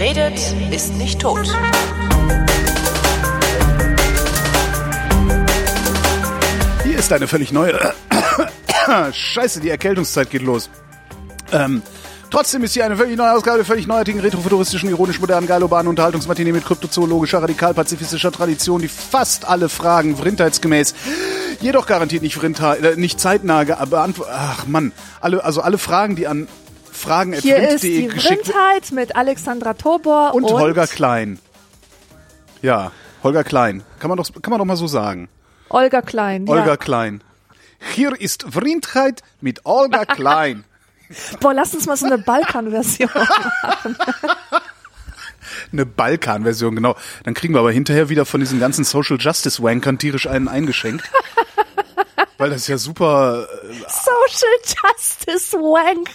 Redet, ist nicht tot. Hier ist eine völlig neue. Scheiße, die Erkältungszeit geht los. Ähm, trotzdem ist hier eine völlig neue Ausgabe völlig neuartigen, retrofuturistischen, ironisch modernen, geilobanen Unterhaltungsmatinee mit kryptozoologischer, radikal-pazifistischer Tradition, die fast alle Fragen vrindheitsgemäß, jedoch garantiert nicht, vrindheit, äh, nicht zeitnah beantwortet. Ach Mann, alle, also alle Fragen, die an Fragen Hier ist die Vrindheit mit Alexandra Tobor und, und Holger Klein. Ja, Holger Klein. Kann man doch, kann man doch mal so sagen. Olga Klein. Olga ja. Klein. Hier ist Vrindheit mit Olga Klein. Boah, lass uns mal so eine Balkan-Version machen. eine Balkan-Version, genau. Dann kriegen wir aber hinterher wieder von diesen ganzen Social Justice Wankern tierisch einen eingeschenkt. Weil das ja super. Äh, Social Justice Wank.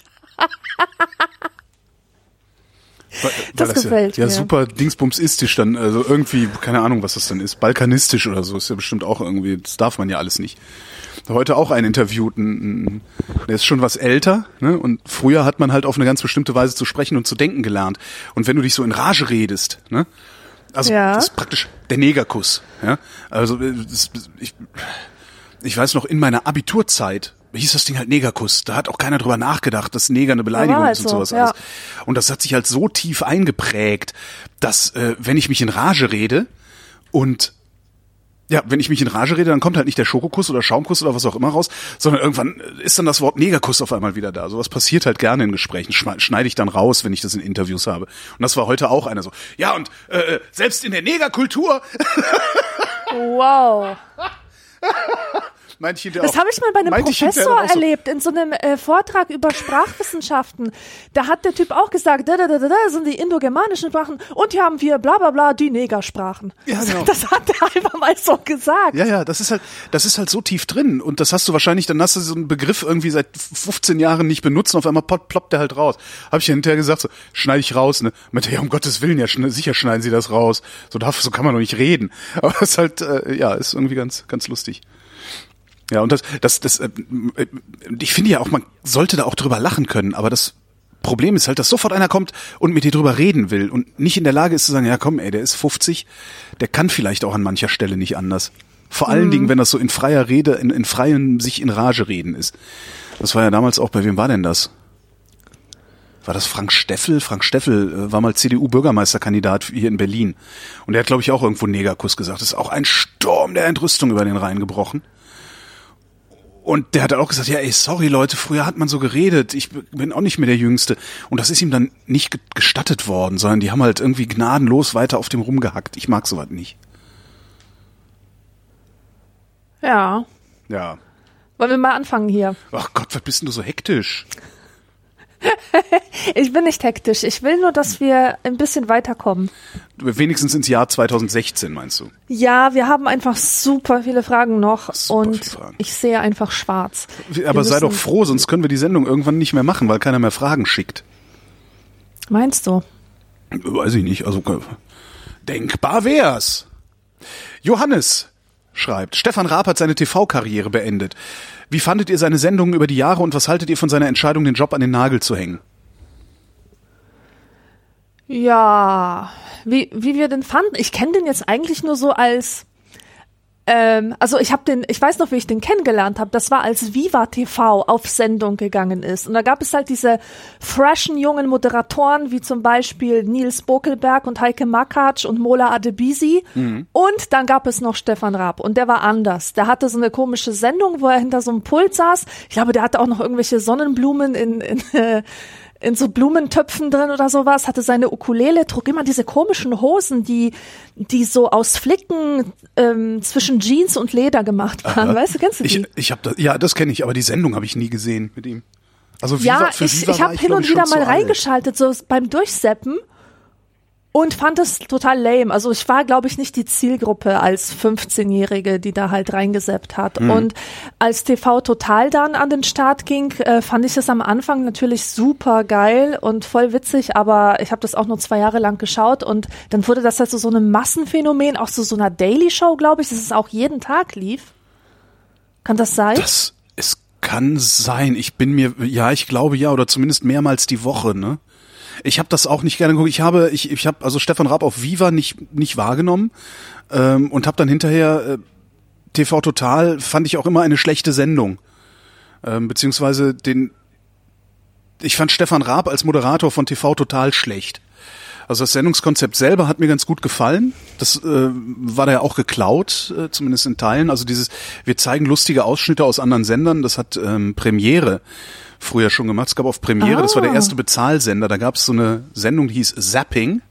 Weil, das, das gefällt ja, mir. Ja, super dingsbumsistisch dann, also irgendwie, keine Ahnung, was das dann ist, balkanistisch oder so, ist ja bestimmt auch irgendwie, das darf man ja alles nicht. Heute auch einen interviewten, der ist schon was älter, ne? Und früher hat man halt auf eine ganz bestimmte Weise zu sprechen und zu denken gelernt. Und wenn du dich so in Rage redest, ne? Also ja. das ist praktisch der Negerkuss, ja? Also das, ich, ich weiß noch in meiner Abiturzeit hieß das Ding halt Negerkuss. Da hat auch keiner drüber nachgedacht, dass Neger eine Beleidigung halt ist und so, sowas ja. alles. Und das hat sich halt so tief eingeprägt, dass äh, wenn ich mich in Rage rede und ja, wenn ich mich in Rage rede, dann kommt halt nicht der Schokokuss oder Schaumkuss oder was auch immer raus, sondern irgendwann ist dann das Wort Negerkuss auf einmal wieder da. Sowas passiert halt gerne in Gesprächen. Schneide ich dann raus, wenn ich das in Interviews habe. Und das war heute auch einer so. Ja, und äh, selbst in der Negerkultur. Wow. Meinte ich das habe ich mal bei einem Professor erlebt, in so einem äh, Vortrag über Sprachwissenschaften. Da hat der Typ auch gesagt, da, da, da, da sind die indogermanischen Sprachen und hier haben wir bla bla bla die Negersprachen. Ja, genau. Das hat er einfach mal so gesagt. Ja, ja, das ist halt, das ist halt so tief drin und das hast du wahrscheinlich, dann hast du so einen Begriff irgendwie seit 15 Jahren nicht benutzt und auf einmal ploppt der halt raus. Habe ich ja hinterher gesagt, so, schneide ich raus, ne? Meinte, ja, um Gottes Willen, ja, schn sicher schneiden sie das raus. So darf, so kann man doch nicht reden. Aber das ist halt, äh, ja, ist irgendwie ganz, ganz lustig. Ja, und das, das, das, äh, ich finde ja auch, man sollte da auch drüber lachen können, aber das Problem ist halt, dass sofort einer kommt und mit dir drüber reden will und nicht in der Lage ist zu sagen, ja komm, ey, der ist 50, der kann vielleicht auch an mancher Stelle nicht anders. Vor allen mhm. Dingen, wenn das so in freier Rede, in, in freien sich in Rage reden ist. Das war ja damals auch, bei wem war denn das? War das Frank Steffel? Frank Steffel äh, war mal CDU-Bürgermeisterkandidat hier in Berlin. Und der hat, glaube ich, auch irgendwo Negerkuss gesagt. Das ist auch ein Sturm der Entrüstung über den Rhein gebrochen. Und der hat auch gesagt, ja, ey, sorry Leute, früher hat man so geredet, ich bin auch nicht mehr der Jüngste. Und das ist ihm dann nicht gestattet worden, sondern die haben halt irgendwie gnadenlos weiter auf dem rumgehackt. Ich mag sowas nicht. Ja. Ja. Wollen wir mal anfangen hier? Ach Gott, was bist denn du so hektisch? ich bin nicht hektisch. Ich will nur, dass wir ein bisschen weiterkommen. Wenigstens ins Jahr 2016, meinst du? Ja, wir haben einfach super viele Fragen noch super und Fragen. ich sehe einfach schwarz. Aber sei doch froh, sonst können wir die Sendung irgendwann nicht mehr machen, weil keiner mehr Fragen schickt. Meinst du? Weiß ich nicht. Also denkbar wär's. Johannes schreibt, Stefan Raab hat seine TV-Karriere beendet. Wie fandet ihr seine Sendungen über die Jahre und was haltet ihr von seiner Entscheidung, den Job an den Nagel zu hängen? Ja, wie, wie wir den fanden. Ich kenne den jetzt eigentlich nur so als ähm, also ich habe den, ich weiß noch, wie ich den kennengelernt habe. Das war als Viva TV auf Sendung gegangen ist. Und da gab es halt diese freshen jungen Moderatoren, wie zum Beispiel Nils Bokelberg und Heike Makatsch und Mola Adebisi. Mhm. Und dann gab es noch Stefan Raab. Und der war anders. Der hatte so eine komische Sendung, wo er hinter so einem Pult saß. Ich glaube, der hatte auch noch irgendwelche Sonnenblumen in, in äh, in so Blumentöpfen drin oder sowas, hatte seine Ukulele, trug immer diese komischen Hosen, die, die so aus Flicken ähm, zwischen Jeans und Leder gemacht waren. Aha. Weißt du, kennst du die? Ich, ich hab das, ja, das kenne ich, aber die Sendung habe ich nie gesehen mit ihm. Also Viva, ja, ich, ich habe hin und wieder mal reingeschaltet, so beim Durchseppen und fand es total lame. Also ich war, glaube ich, nicht die Zielgruppe als 15-Jährige, die da halt reingeseppt hat. Mhm. Und als TV Total dann an den Start ging, äh, fand ich es am Anfang natürlich super geil und voll witzig, aber ich habe das auch nur zwei Jahre lang geschaut und dann wurde das halt so, so ein Massenphänomen, auch so so einer Daily Show, glaube ich, dass es auch jeden Tag lief. Kann das sein? Das, es kann sein. Ich bin mir, ja, ich glaube ja, oder zumindest mehrmals die Woche, ne? Ich habe das auch nicht gerne geguckt. Ich habe, ich, ich habe also Stefan Raab auf Viva nicht nicht wahrgenommen ähm, und habe dann hinterher äh, TV Total fand ich auch immer eine schlechte Sendung, ähm, beziehungsweise den. Ich fand Stefan Raab als Moderator von TV Total schlecht. Also das Sendungskonzept selber hat mir ganz gut gefallen. Das äh, war da ja auch geklaut, äh, zumindest in Teilen. Also dieses, wir zeigen lustige Ausschnitte aus anderen Sendern. Das hat ähm, Premiere früher schon gemacht. Es gab auf Premiere, das war der Ah. erste Bezahlsender. Da gab es so eine Sendung, die hieß Zapping.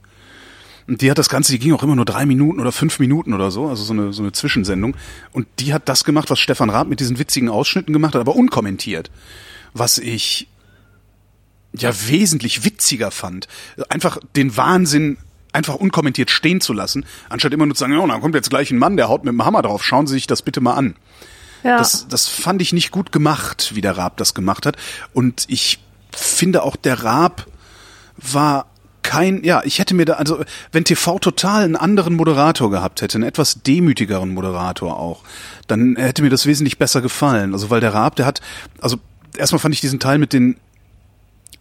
Und die hat das Ganze, die ging auch immer nur drei Minuten oder fünf Minuten oder so, also so eine, so eine Zwischensendung. Und die hat das gemacht, was Stefan Raab mit diesen witzigen Ausschnitten gemacht hat, aber unkommentiert. Was ich ja wesentlich witziger fand. Einfach den Wahnsinn einfach unkommentiert stehen zu lassen, anstatt immer nur zu sagen, ja, da kommt jetzt gleich ein Mann, der haut mit dem Hammer drauf, schauen Sie sich das bitte mal an. Ja. Das, das fand ich nicht gut gemacht, wie der Raab das gemacht hat. Und ich finde auch, der Raab war kein, ja, ich hätte mir da, also wenn TV Total einen anderen Moderator gehabt hätte, einen etwas demütigeren Moderator auch, dann hätte mir das wesentlich besser gefallen. Also weil der Raab, der hat, also erstmal fand ich diesen Teil mit den,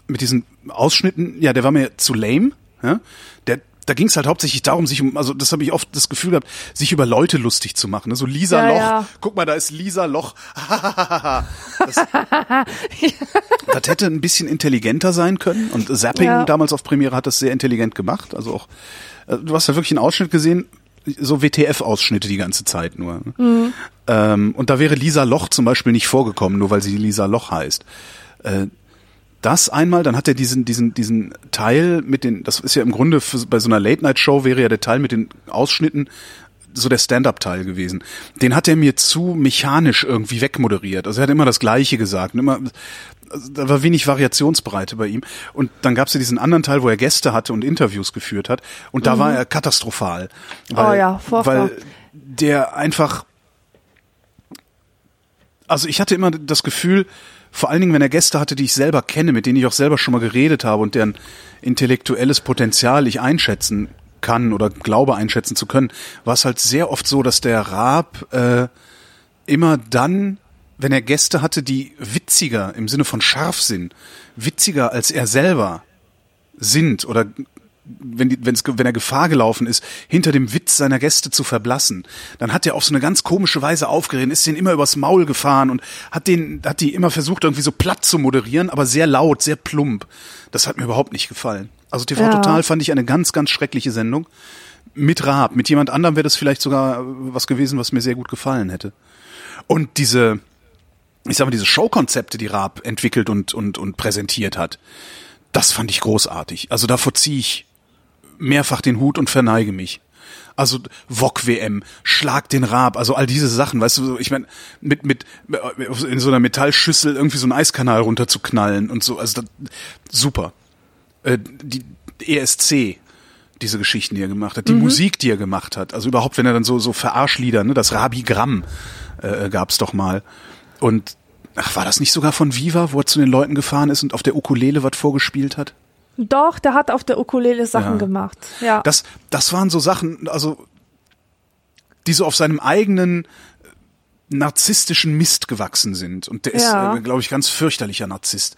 mit diesen Ausschnitten, ja, der war mir zu lame, ja, der da ging es halt hauptsächlich darum, sich um, also das habe ich oft das Gefühl gehabt, sich über Leute lustig zu machen. Ne? So Lisa Ja, Loch, ja. guck mal, da ist Lisa Loch. das, das hätte ein bisschen intelligenter sein können. Und Zapping Ja. damals auf Premiere hat das sehr intelligent gemacht. Also auch, äh, du hast da wirklich einen Ausschnitt gesehen, so WTF-Ausschnitte die ganze Zeit nur. ne? Mhm. Ähm, und da wäre Lisa Loch zum Beispiel nicht vorgekommen, nur weil sie Lisa Loch heißt. Äh, das einmal, dann hat er diesen, diesen, diesen Teil mit den, das ist ja im Grunde für, bei so einer Late-Night-Show wäre ja der Teil mit den Ausschnitten so der Stand-up-Teil gewesen. Den hat er mir zu mechanisch irgendwie wegmoderiert. Also er hat immer das Gleiche gesagt. Immer, also da war wenig Variationsbreite bei ihm. Und dann gab es ja diesen anderen Teil, wo er Gäste hatte und Interviews geführt hat. Und da war er katastrophal. Weil, Oh ja, furchtbar. weil der einfach also ich hatte immer das Gefühl, vor allen Dingen, wenn er Gäste hatte, die ich selber kenne, mit denen ich auch selber schon mal geredet habe und deren intellektuelles Potenzial ich einschätzen kann oder glaube einschätzen zu können, war es halt sehr oft so, dass der Raab äh, immer dann, wenn er Gäste hatte, die witziger im Sinne von Scharfsinn, witziger als er selber sind oder wenn, die, wenn's, wenn er Gefahr gelaufen ist, hinter dem Witz seiner Gäste zu verblassen, dann hat er auf so eine ganz komische Weise aufgeregt, ist denen immer übers Maul gefahren und hat den, hat die immer versucht, irgendwie so platt zu moderieren, aber sehr laut, sehr plump. Das hat mir überhaupt nicht gefallen. Also TV Ja. Total fand ich eine ganz, ganz schreckliche Sendung. Mit Raab, mit jemand anderem wäre das vielleicht sogar äh, was gewesen, was mir sehr gut gefallen hätte. Und diese, ich sag mal, diese Showkonzepte, die Raab entwickelt und, und, und präsentiert hat, das fand ich großartig. Also davor ziehe ich mehrfach den Hut und verneige mich. Also Wok WM, Schlag den Raab, also all diese Sachen, weißt du, ich meine, mit mit in so einer Metallschüssel irgendwie so einen Eiskanal runterzuknallen und so, also das, super. Äh, die ESC, diese Geschichten, die er gemacht hat, die Musik, die er gemacht hat, also überhaupt, wenn er dann so so Verarschlieder, ne, das Rabi-Gramm äh, gab's doch mal und ach, war das nicht sogar von Viva, wo er zu den Leuten gefahren ist und auf der Ukulele was vorgespielt hat? Doch, der hat auf der Ukulele Sachen Ja. gemacht. Ja. Das, das waren so Sachen, also die so auf seinem eigenen äh, narzisstischen Mist gewachsen sind. Und der Ja. ist, äh, glaube ich, ganz fürchterlicher Narzisst.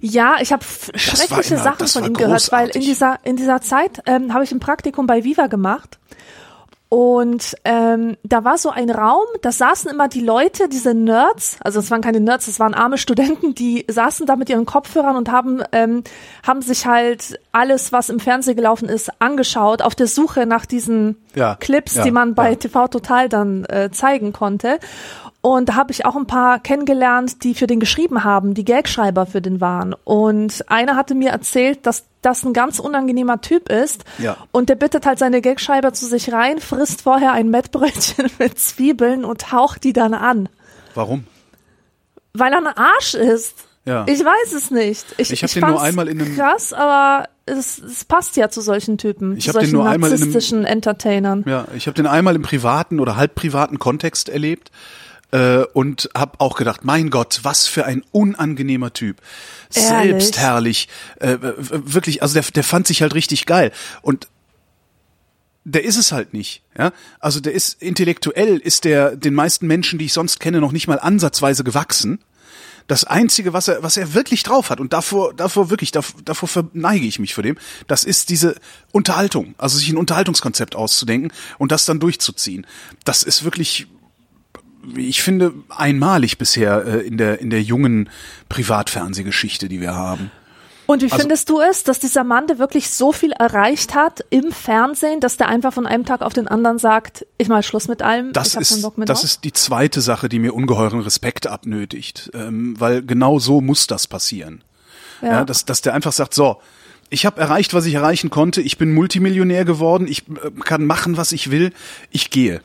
Ja, ich habe war schreckliche immer- Sachen von war ihm gehört, weil in dieser in dieser Zeit ähm, habe ich ein Praktikum bei Viva gemacht und ähm, da war so ein Raum, da saßen immer die Leute, diese Nerds, also es waren keine Nerds, es waren arme Studenten, die saßen da mit ihren Kopfhörern und haben ähm, haben sich halt alles, was im Fernsehen gelaufen ist, angeschaut auf der Suche nach diesen Ja, Clips, ja, die man bei ja. TV Total dann äh, zeigen konnte. Und da habe ich auch ein paar kennengelernt, die für den geschrieben haben, die Gagschreiber für den waren. Und einer hatte mir erzählt, dass das ein ganz unangenehmer Typ ist. Ja. Und der bittet halt seine Gagschreiber zu sich rein, frisst vorher ein Mettbrötchen mit Zwiebeln und haucht die dann an. Warum? Weil er ein Arsch ist. Ja. Ich weiß es nicht. Ich, Ich hab den nur einmal in einem- krass, aber es, es passt ja zu solchen Typen, Ich zu hab den solchen nur einmal in einem- narzisstischen Entertainern. Ja, ich habe den einmal im privaten oder halb privaten Kontext erlebt äh, und habe auch gedacht, mein Gott, was für ein unangenehmer Typ. Ehrlich? Selbstherrlich, äh, wirklich, also der, der fand sich halt richtig geil und der ist es halt nicht, ja. Also der ist intellektuell, ist der den meisten Menschen, die ich sonst kenne, noch nicht mal ansatzweise gewachsen. Das einzige, was er, was er wirklich drauf hat und davor, davor wirklich, davor, davor verneige ich mich vor dem, das ist diese Unterhaltung, also sich ein Unterhaltungskonzept auszudenken und das dann durchzuziehen. Das ist wirklich, ich finde, einmalig bisher äh, in der in der jungen Privatfernsehgeschichte, die wir haben. Und wie Also- findest du es, dass dieser Mann, der wirklich so viel erreicht hat im Fernsehen, dass der einfach von einem Tag auf den anderen sagt, ich mal Schluss mit allem, Das ich hab ist, Bock mehr das drauf? ist die zweite Sache, die mir ungeheuren Respekt abnötigt, ähm, weil genau so muss das passieren. Ja. Ja. dass, dass der einfach sagt, so, ich habe erreicht, was ich erreichen konnte, ich bin Multimillionär geworden, ich äh, kann machen, was ich will, ich gehe.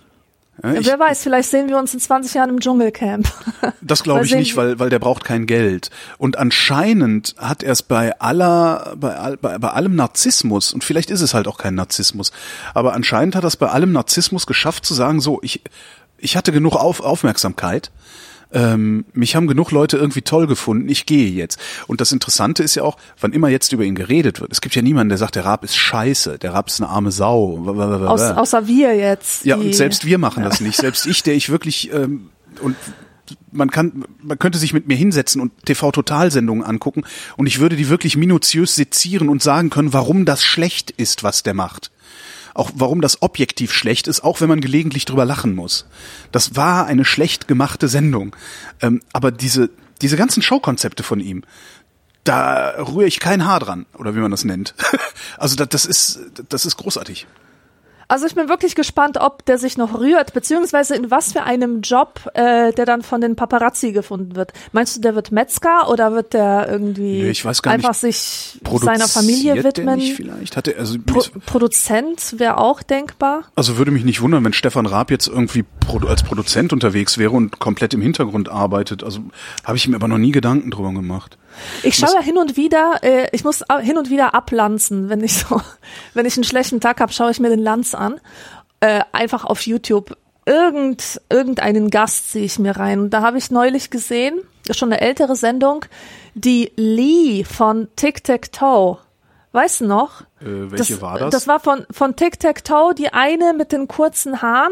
Ich, Wer weiß, vielleicht sehen wir uns in 20 Jahren im Dschungelcamp. das glaube ich nicht, weil, weil der braucht kein Geld. Und anscheinend hat er es bei aller, bei, bei, bei allem Narzissmus, und vielleicht ist es halt auch kein Narzissmus, aber anscheinend hat er es bei allem Narzissmus geschafft zu sagen, so, ich, ich hatte genug Auf, Aufmerksamkeit, ähm, mich haben genug Leute irgendwie toll gefunden, ich gehe jetzt. Und das Interessante ist ja auch, wann immer jetzt über ihn geredet wird, es gibt ja niemanden, der sagt, der Raab ist scheiße, der Raab ist eine arme Sau. Aus, außer wir jetzt. Ja, und selbst wir machen das nicht. Selbst ich, der ich wirklich ähm, und man kann, man könnte sich mit mir hinsetzen und TV-Totalsendungen angucken und ich würde die wirklich minutiös sezieren und sagen können, warum das schlecht ist, was der macht. Auch warum das objektiv schlecht ist, auch wenn man gelegentlich drüber lachen muss. Das war eine schlecht gemachte Sendung. Ähm, aber diese, diese ganzen Showkonzepte von ihm, da rühre ich kein Haar dran, oder wie man das nennt. also das, das ist, das ist großartig. Also ich bin wirklich gespannt, ob der sich noch rührt, beziehungsweise in was für einem Job äh, der dann von den Paparazzi gefunden wird. Meinst du, der wird Metzger oder wird der irgendwie Nee, ich weiß gar einfach sich seiner Familie widmen? vielleicht hatte also Pro Produzent wäre auch denkbar. also würde mich nicht wundern, wenn Stefan Raab jetzt irgendwie Produ als Produzent unterwegs wäre und komplett im Hintergrund arbeitet. Also habe ich mir aber noch nie Gedanken drüber gemacht. Ich schaue ja hin und wieder, äh, ich muss hin und wieder ablanzen, wenn ich so, wenn ich einen schlechten Tag habe, schaue ich mir den Lanz an. Äh, einfach auf YouTube. Irgend, irgendeinen Gast ziehe ich mir rein. Und da habe ich neulich gesehen, das ist schon eine ältere Sendung, die Lee von Tic Tac Toe. Weißt du noch? Äh, welche war das? Das war von, von Tic Tac Toe, die eine mit den kurzen Haaren.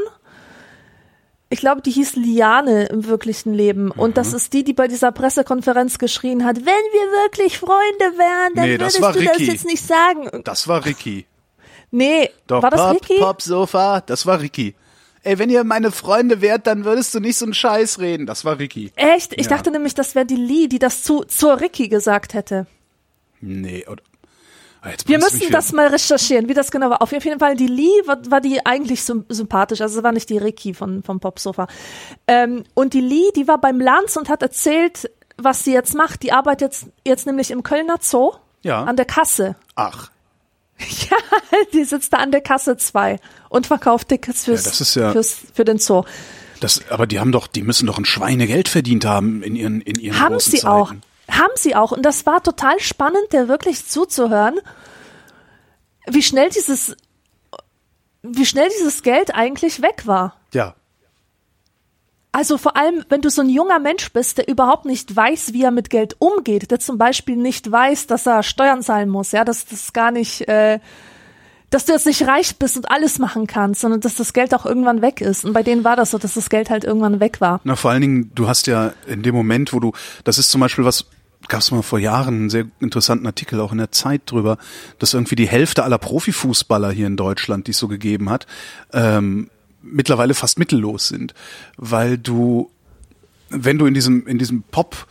Ich glaube, die hieß Liane im wirklichen Leben. Und Mhm. das ist die, die bei dieser Pressekonferenz geschrien hat, wenn wir wirklich Freunde wären, dann Nee, würdest du Ricky. das jetzt nicht sagen. Das war Ricky. Nee, Doch, war das Pop, Ricky? Pop Sofa, das war Ricky. Ey, wenn ihr meine Freunde wärt, dann würdest du nicht so einen Scheiß reden. Das war Ricky. Echt? Ich Ja. dachte nämlich, das wäre die Lee, die das zu, zur Ricky gesagt hätte. Nee, oder jetzt Wir müssen das mal recherchieren, wie das genau war. Auf jeden Fall, die Lee war, war die eigentlich sym- sympathisch, also es war nicht die Ricky von, vom Popsofa. Ähm, und die Lee, die war beim Lanz und hat erzählt, was sie jetzt macht. Die arbeitet jetzt, jetzt nämlich im Kölner Zoo Ja. an der Kasse. Ach, Ja, die sitzt da an der Kasse 2 und verkauft Tickets fürs, Ja, ja- fürs, für den Zoo. das, aber die haben doch, die müssen doch ein Schweinegeld verdient haben in ihren, in ihren Haben großen sie Zeiten. auch. Haben sie auch. Und das war total spannend, der wirklich zuzuhören, wie schnell dieses, wie schnell dieses Geld eigentlich weg war. Ja. Also vor allem, wenn du so ein junger Mensch bist, der überhaupt nicht weiß, wie er mit Geld umgeht, der zum Beispiel nicht weiß, dass er Steuern zahlen muss, ja, dass das gar nicht, äh, dass du jetzt nicht reich bist und alles machen kannst, sondern dass das Geld auch irgendwann weg ist. Und bei denen war das so, dass das Geld halt irgendwann weg war. Na, vor allen Dingen, du hast ja in dem Moment, wo du, das ist zum Beispiel was, gab es mal vor Jahren einen sehr interessanten Artikel auch in der Zeit drüber, dass irgendwie die Hälfte aller Profifußballer hier in Deutschland, die es so gegeben hat, ähm, mittlerweile fast mittellos sind, weil du, wenn du in diesem in diesem Pop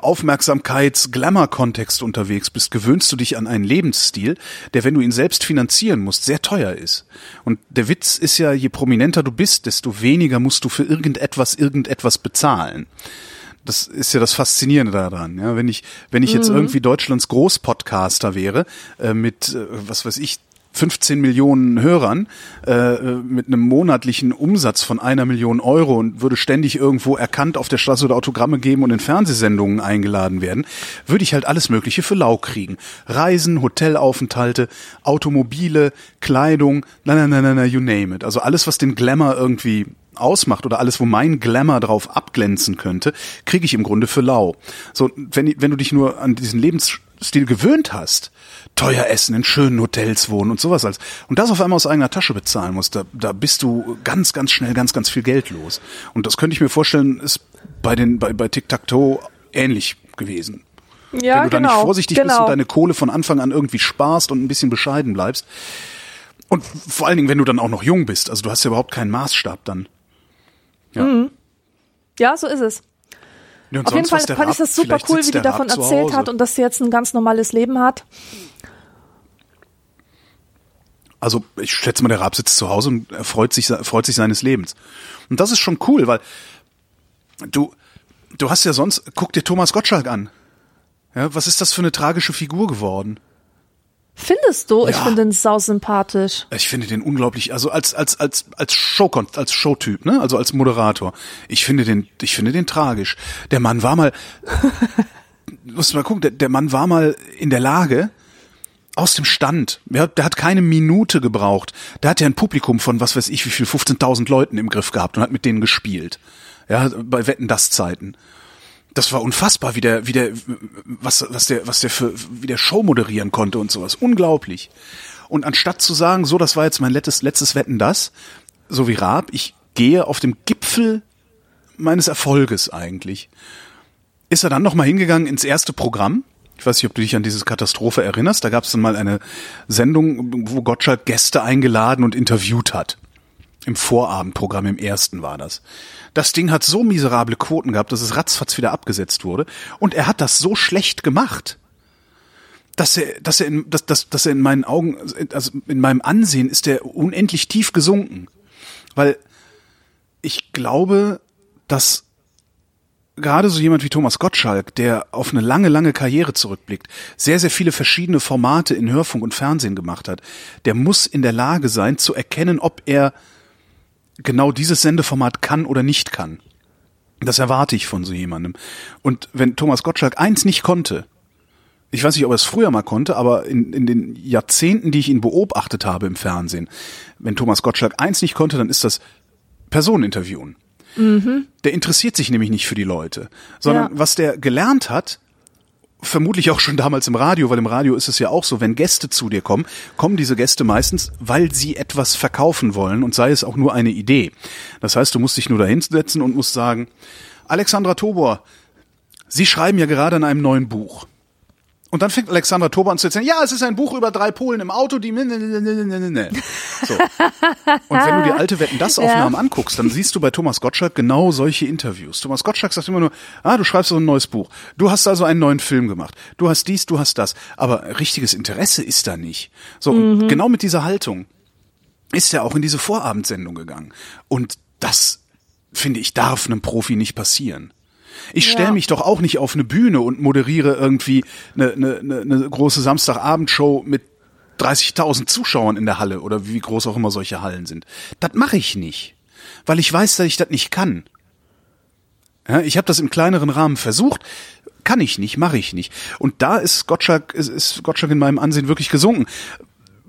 Aufmerksamkeits Glamour Kontext unterwegs bist, gewöhnst du dich an einen Lebensstil, der wenn du ihn selbst finanzieren musst, sehr teuer ist. Und der Witz ist ja, je prominenter du bist, desto weniger musst du für irgendetwas irgendetwas bezahlen. Das ist ja das Faszinierende daran. Ja, wenn ich, wenn ich jetzt irgendwie Deutschlands Großpodcaster wäre, äh, mit, äh, was weiß ich, 15 Millionen Hörern äh, mit einem monatlichen Umsatz von einer Million Euro und würde ständig irgendwo erkannt auf der Straße oder Autogramme geben und in Fernsehsendungen eingeladen werden, würde ich halt alles Mögliche für lau kriegen. Reisen, Hotelaufenthalte, Automobile, Kleidung, na na na na na, you name it. Also alles, was den Glamour irgendwie ausmacht oder alles, wo mein Glamour drauf abglänzen könnte, kriege ich im Grunde für lau. So, wenn, wenn du dich nur an diesen Lebensstil gewöhnt hast, teuer essen, in schönen Hotels wohnen und sowas als, und das auf einmal aus eigener Tasche bezahlen musst, da, da bist du ganz, ganz schnell ganz, ganz viel Geld los. Und das könnte ich mir vorstellen, ist bei den bei, bei Tic-Tac-Toe ähnlich gewesen. Ja, Wenn du da genau. nicht vorsichtig genau. bist und deine Kohle von Anfang an irgendwie sparst und ein bisschen bescheiden bleibst. Und vor allen Dingen, wenn du dann auch noch jung bist. Also du hast ja überhaupt keinen Maßstab dann. Ja. ja, so ist es. Ja, Auf jeden Fall fand ich das super cool, wie die davon erzählt hat und dass sie jetzt ein ganz normales Leben hat. Also ich schätze mal, der Raab sitzt zu Hause und er freut sich, freut sich seines Lebens. Und das ist schon cool, weil du, du hast ja sonst, guck dir Thomas Gottschalk an. Ja, was ist das für eine tragische Figur geworden? Findest du? Ich Ja. finde den sau sympathisch. Ich finde den unglaublich, also als als als als Show als Showtyp, ne? Also als Moderator. Ich finde den ich finde den tragisch. Der Mann war mal musst du mal gucken, der, der Mann war mal in der Lage aus dem Stand. Der, hat- der hat keine Minute gebraucht. Der hat ja ein Publikum von was weiß ich wie viel 15.000 Leuten im Griff gehabt und hat mit denen gespielt. Ja, bei Wetten das Zeiten. Das war unfassbar, wie der, wie der, was, was der, was der für, wie der Show moderieren konnte und sowas. Unglaublich. Und anstatt zu sagen, so, das war jetzt mein letztes, letztes Wetten das, so wie Raab, ich gehe auf dem Gipfel meines Erfolges eigentlich, ist er dann nochmal hingegangen ins erste Programm. Ich weiß nicht, ob du dich an diese Katastrophe erinnerst. Da gab es dann mal eine Sendung, wo Gottschalk Gäste eingeladen und interviewt hat. Im Vorabendprogramm, im ersten war das. Das Ding hat so miserable Quoten gehabt, dass es ratzfatz wieder abgesetzt wurde. Und er hat das so schlecht gemacht, dass er, dass er, in, dass, dass, dass er in meinen Augen, also in meinem Ansehen ist er unendlich tief gesunken. Weil ich glaube, dass gerade so jemand wie Thomas Gottschalk, der auf eine lange, lange Karriere zurückblickt, sehr, sehr viele verschiedene Formate in Hörfunk und Fernsehen gemacht hat, der muss in der Lage sein zu erkennen, ob er genau dieses Sendeformat kann oder nicht kann. Das erwarte ich von so jemandem. Und wenn Thomas Gottschalk eins nicht konnte, ich weiß nicht, ob er es früher mal konnte, aber in, in den Jahrzehnten, die ich ihn beobachtet habe im Fernsehen, wenn Thomas Gottschalk eins nicht konnte, dann ist das Personeninterviewen. Der interessiert sich nämlich nicht für die Leute, sondern Ja. was der gelernt hat, vermutlich auch schon damals im Radio, weil im Radio ist es ja auch so, wenn Gäste zu dir kommen, kommen diese Gäste meistens, weil sie etwas verkaufen wollen und sei es auch nur eine Idee. Das heißt, du musst dich nur dahinsetzen und musst sagen, Alexandra Tobor, Sie schreiben ja gerade an einem neuen Buch. Und dann fängt Alexandra Tobor an zu erzählen, ja, es ist ein Buch über drei Polen im Auto, die... ne, So. Und wenn du die alte Wetten, das Aufnahmen anguckst, dann siehst du bei Thomas Gottschalk genau solche Interviews. Thomas Gottschalk sagt immer nur, ah, du schreibst so ein neues Buch. Du hast also einen neuen Film gemacht. Du hast dies, du hast das. Aber richtiges Interesse ist da nicht. So, und genau mit dieser Haltung ist er auch in diese Vorabendsendung gegangen. Und das, finde ich, darf einem Profi nicht passieren. Ich stelle Ja. mich doch auch nicht auf eine Bühne und moderiere irgendwie eine, eine, eine, eine große Samstagabendshow mit 30.000 Zuschauern in der Halle oder wie groß auch immer solche Hallen sind. Das mache ich nicht, weil ich weiß, dass ich das nicht kann. Ja, ich habe das im kleineren Rahmen versucht, kann ich nicht, mache ich nicht. Und da ist Gottschalk, ist, ist Gottschalk in meinem Ansehen wirklich gesunken.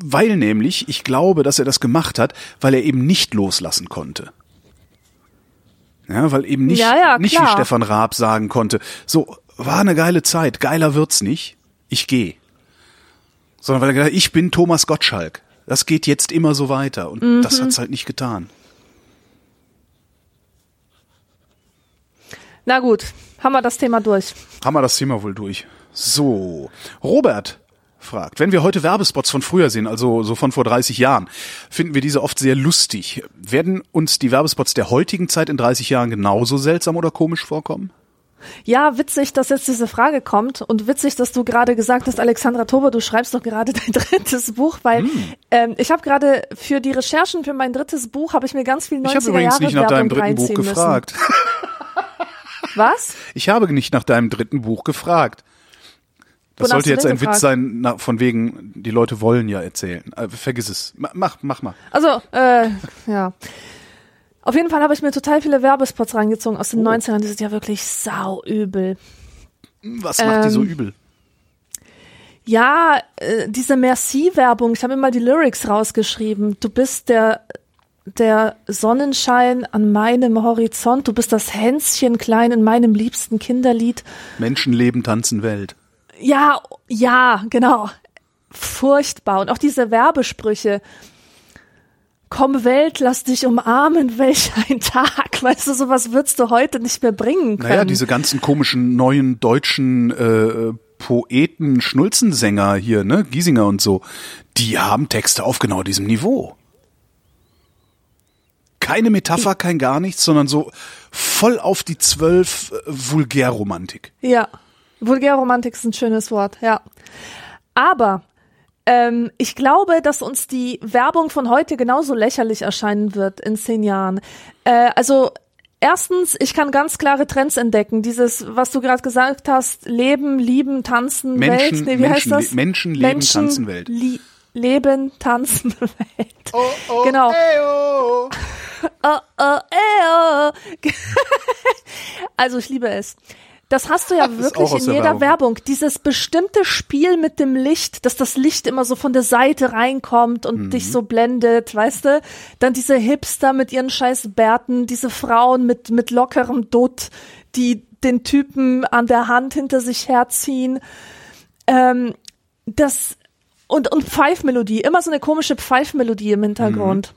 Weil nämlich, ich glaube, dass er das gemacht hat, weil er eben nicht loslassen konnte. Ja, weil eben nicht, Ja, ja, nicht wie. Stefan Raab sagen konnte, so, war eine geile Zeit, geiler wird's nicht, ich gehe. Sondern weil er gesagt hat, ich bin Thomas Gottschalk. Das geht jetzt immer so weiter. Und Mhm. das hat's halt nicht getan. Na gut, haben wir das Thema durch. Haben wir das Thema wohl durch. So, Robert fragt, wenn wir heute Werbespots von früher sehen, also so von vor 30 Jahren, finden wir diese oft sehr lustig. Werden uns die Werbespots der heutigen Zeit in 30 Jahren genauso seltsam oder komisch vorkommen? Ja, witzig, dass jetzt diese Frage kommt und witzig, dass du gerade gesagt hast, Alexandra Tober, du schreibst doch gerade dein drittes Buch, weil Hm. ähm, ich habe gerade für die Recherchen für mein drittes Buch habe ich mir ganz viel 90er Ich habe übrigens Jahre nicht nach deinem dritten Buch gefragt. Was? Ich habe nicht nach deinem dritten Buch gefragt. Das sollte jetzt ein Witz gefragt? sein, na, von wegen, die Leute wollen ja erzählen. Äh, vergiss es. Ma- Mach, mach mal. Also, äh, ja. Auf jeden Fall habe ich mir total viele Werbespots reingezogen aus den Oh. 90ern. Die sind ja wirklich sauübel. Was macht die so Ähm, übel? Ja, äh, diese Merci-Werbung, ich habe mir mal die Lyrics rausgeschrieben. Du bist der, der Sonnenschein an meinem Horizont, du bist das Hänschen klein in meinem liebsten Kinderlied. Menschen leben, tanzen, Welt. Ja, ja, genau. Furchtbar. Und auch diese Werbesprüche. komm Welt, lass dich umarmen, welch ein Tag. Weißt du, sowas würdest du heute nicht mehr bringen können. Naja, diese ganzen komischen neuen deutschen äh, Poeten, Schnulzensänger hier, ne, Giesinger und so, die haben Texte auf genau diesem Niveau. Keine Metapher, kein gar nichts, sondern so voll auf die zwölf äh, Vulgärromantik. Ja, Vulgärromantik ist ein schönes Wort, ja. Aber ähm, ich glaube, dass uns die Werbung von heute genauso lächerlich erscheinen wird in zehn Jahren. Äh, also erstens, ich kann ganz klare Trends entdecken. Dieses, was du gerade gesagt hast, Leben, Lieben, Tanzen, Menschen, Welt. Nee, wie Menschen, heißt das? Menschen, Leben, Tanzen, Welt. Li Leben, Tanzen, Welt. Oh, oh, Genau. ey, oh. Oh, oh, ey, oh. Also ich liebe es. Das hast du ja wirklich in der jeder Werbung. Werbung. Dieses bestimmte Spiel mit dem Licht, dass das Licht immer so von der Seite reinkommt und Mhm. dich so blendet, weißt du? Dann diese Hipster mit ihren scheiß Bärten, diese Frauen mit, mit lockerem Dutt, die den Typen an der Hand hinter sich herziehen. Ähm, das und, und Pfeifmelodie, immer so eine komische Pfeifmelodie im Hintergrund.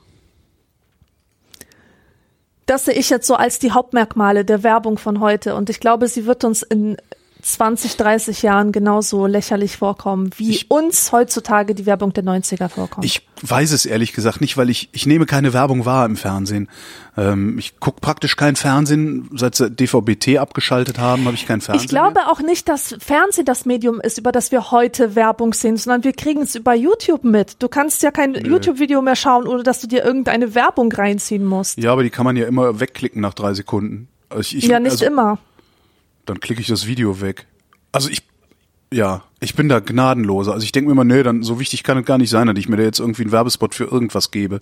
Das sehe ich jetzt so als die Hauptmerkmale der Werbung von heute. Und ich glaube, sie wird uns in 20, 30 Jahren genauso lächerlich vorkommen, wie Ich- uns heutzutage die Werbung der 90er vorkommt. Ich weiß es ehrlich gesagt nicht, weil ich, ich nehme keine Werbung wahr im Fernsehen. Ähm, ich gucke praktisch kein Fernsehen. Seit sie DVB-T abgeschaltet haben, habe ich kein Fernsehen. Ich glaube auch nicht, dass Fernsehen das Medium ist, über das wir heute Werbung sehen, sondern wir kriegen es über YouTube mit. Du kannst ja kein YouTube-Video mehr schauen, ohne dass du dir irgendeine Werbung reinziehen musst. mehr. Ja, aber die kann man ja immer wegklicken nach drei Sekunden. Also ich, ich, ja, nicht also, immer. Dann klicke ich das Video weg. Also ich, ja, ich bin da gnadenloser. Also ich denke mir immer, nee, dann so wichtig kann es gar nicht sein, dass ich mir da jetzt irgendwie einen Werbespot für irgendwas gebe.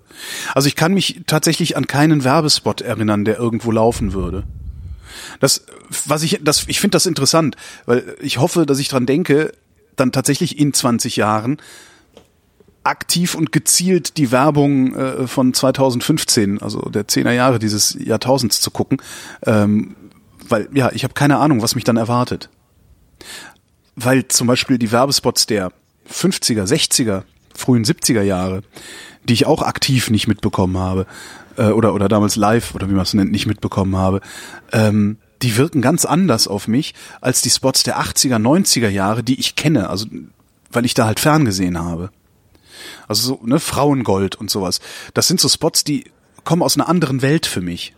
Also ich kann mich tatsächlich an keinen Werbespot erinnern, der irgendwo laufen würde. Das, was ich, das, ich finde das interessant, weil ich hoffe, dass ich dran denke, dann tatsächlich in 20 Jahren aktiv und gezielt die Werbung äh, von 2015, also der 10er Jahre dieses Jahrtausends zu gucken, ähm, weil ja, ich habe keine Ahnung, was mich dann erwartet. Weil zum Beispiel die Werbespots der 50er, 60er, frühen 70er Jahre, die ich auch aktiv nicht mitbekommen habe, äh, oder, oder damals live, oder wie man es nennt, nicht mitbekommen habe, ähm, die wirken ganz anders auf mich als die Spots der 80er, 90er Jahre, die ich kenne, also weil ich da halt ferngesehen habe. Also so, ne, Frauengold und sowas. Das sind so Spots, die kommen aus einer anderen Welt für mich.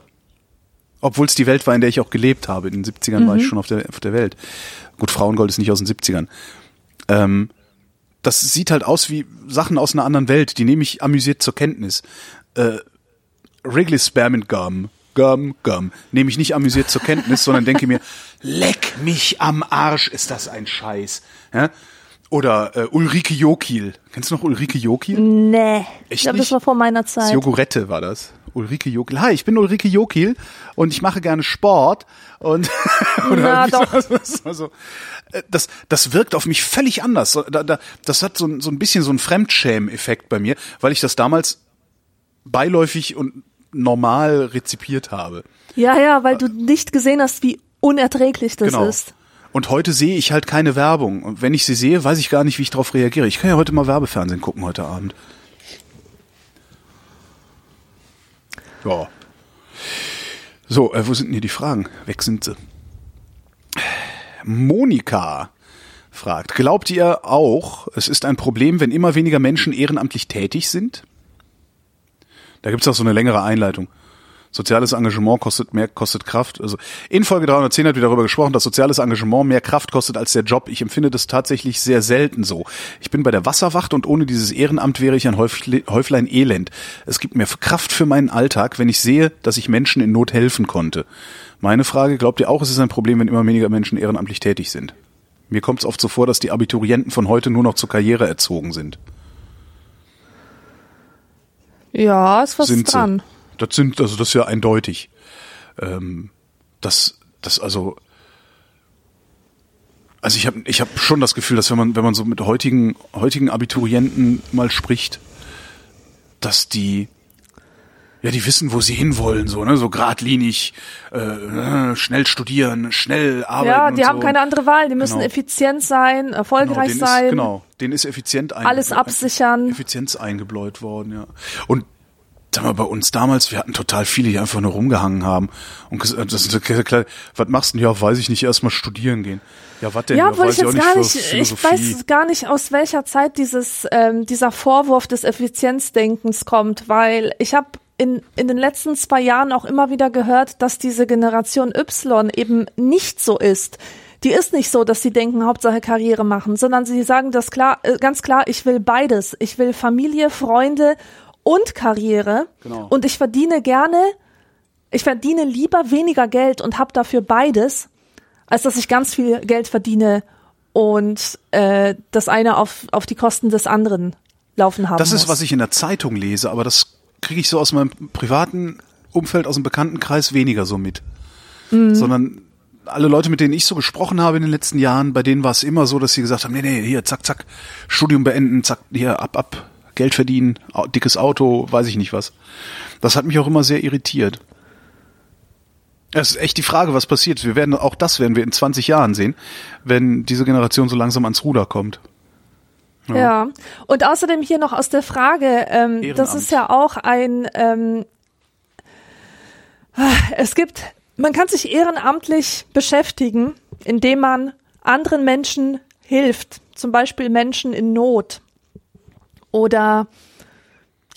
Obwohl es die Welt war, in der ich auch gelebt habe. In den 70ern war ich schon auf der, auf der Welt. Gut, Frauengold ist nicht aus den 70ern. Ähm, das sieht halt aus wie Sachen aus einer anderen Welt. Die nehme ich amüsiert zur Kenntnis. Äh, Wrigley's Spearmint Gum, Gum, Gum, nehme ich nicht amüsiert zur Kenntnis, sondern denke mir, leck mich am Arsch, ist das ein Scheiß. Ja? Oder äh, Ulrike Jokil. Kennst du noch Ulrike Jokil? Nee. Echt ich glaube, das war vor meiner Das Zeit. Jogurette war das. Ulrike Jokil. Hi, ich bin Ulrike Jokil und ich mache gerne Sport und Na doch. das, also, äh, das, das wirkt auf mich völlig anders. So, Da, da, das hat so, ein- so ein bisschen so einen Fremdschämen-Effekt bei mir, weil ich das damals beiläufig und normal rezipiert habe. Ja, ja, weil du nicht gesehen hast, wie unerträglich das genau. ist. Und heute sehe ich halt keine Werbung. Und wenn ich sie sehe, weiß ich gar nicht, wie ich darauf reagiere. Ich kann ja heute mal Werbefernsehen gucken heute Abend. Ja. So, äh, wo sind denn hier die Fragen? Weg sind sie. Monika fragt, glaubt ihr auch, es ist ein Problem, wenn immer weniger Menschen ehrenamtlich tätig sind? Da gibt's auch so eine längere Einleitung. Soziales Engagement kostet mehr, kostet Kraft. Also in Folge 310 hat wir darüber gesprochen, dass soziales Engagement mehr Kraft kostet als der Job. Ich empfinde das tatsächlich sehr selten so. Ich bin bei der Wasserwacht und ohne dieses Ehrenamt wäre ich ein Häufle- Häuflein Elend. Es gibt mehr Kraft für meinen Alltag, wenn ich sehe, dass ich Menschen in Not helfen konnte. Meine Frage, glaubt ihr auch, es ist ein Problem, wenn immer weniger Menschen ehrenamtlich tätig sind? Mir kommt es oft so vor, dass die Abiturienten von heute nur noch zur Karriere erzogen sind. Ja, ist was sind dran. sie. Das sind, also das ist ja eindeutig. Ähm, das, das also, also ich habe ich hab schon das Gefühl, dass wenn man, wenn man so mit heutigen, heutigen Abiturienten mal spricht, dass die, ja, die wissen, wo sie hinwollen, so, ne, so geradlinig, äh, schnell studieren, schnell arbeiten. Ja, die haben so. keine andere Wahl. Die müssen Genau. effizient sein, Genau, erfolgreich denen sein. Ist, genau, den ist effizient einge- Alles absichern. Effizienz eingebläut worden, ja. Und Sag mal, bei uns damals, wir hatten total viele, die einfach nur rumgehangen haben. Und ges- das ist klar, was machst du denn? Ja, weiß ich nicht, erstmal studieren gehen. Ja, was denn? Ja, obwohl ich weiß jetzt gar nicht, ich weiß gar nicht, aus welcher Zeit dieses, ähm, dieser Vorwurf des Effizienzdenkens kommt, weil ich habe in, in den letzten zwei Jahren auch immer wieder gehört, dass diese Generation Y eben nicht so ist. Die ist nicht so, dass sie denken, Hauptsache Karriere machen, sondern sie sagen das klar, äh, ganz klar, ich will beides. Ich will Familie, Freunde und Karriere. Genau. Und ich verdiene gerne, ich verdiene lieber weniger Geld und habe dafür beides, als dass ich ganz viel Geld verdiene und äh, das eine auf, auf die Kosten des anderen laufen haben Das muss. ist, was ich in der Zeitung lese, aber das kriege ich so aus meinem privaten Umfeld, aus dem Bekanntenkreis weniger so mit. Mhm. Sondern alle Leute, mit denen ich so gesprochen habe in den letzten Jahren, bei denen war es immer so, dass sie gesagt haben, nee, nee, hier, zack, zack, Studium beenden, zack, hier, ab, ab, Geld verdienen, dickes Auto, weiß ich nicht was. Das hat mich auch immer sehr irritiert. Es ist echt die Frage, was passiert. Wir werden, auch das werden wir in 20 Jahren sehen, wenn diese Generation so langsam ans Ruder kommt. Ja. Und außerdem hier noch aus der Frage, ähm, das ist ja auch ein, ähm, es gibt, man kann sich ehrenamtlich beschäftigen, indem man anderen Menschen hilft, zum Beispiel Menschen in Not oder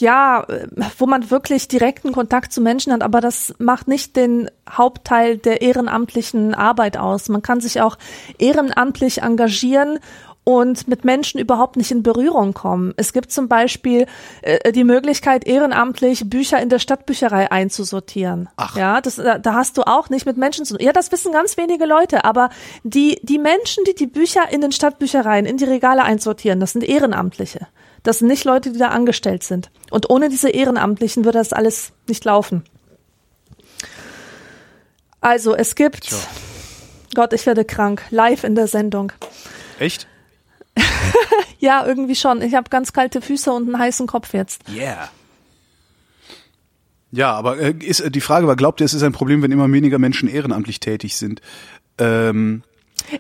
ja, äh, wo man wirklich direkten Kontakt zu Menschen hat, aber das macht nicht den Hauptteil der ehrenamtlichen Arbeit aus. Man kann sich auch ehrenamtlich engagieren und mit Menschen überhaupt nicht in Berührung kommen. Es gibt zum Beispiel äh, die Möglichkeit, ehrenamtlich Bücher in der Stadtbücherei einzusortieren. Ach. Ja, das, da, da hast du auch nicht mit Menschen zu tun. Ja, das wissen ganz wenige Leute, aber die, die Menschen, die die Bücher in den Stadtbüchereien, in die Regale einsortieren, das sind Ehrenamtliche. Das sind nicht Leute, die da angestellt sind. Und ohne diese Ehrenamtlichen würde das alles nicht laufen. Also, es gibt, Tja. Gott, ich werde krank, live in der Sendung. Echt? Ja, irgendwie schon. Ich habe ganz kalte Füße und einen heißen Kopf jetzt. Yeah. Ja, aber äh, ist, äh, die Frage war, glaubt ihr, es ist ein Problem, wenn immer weniger Menschen ehrenamtlich tätig sind? Ähm,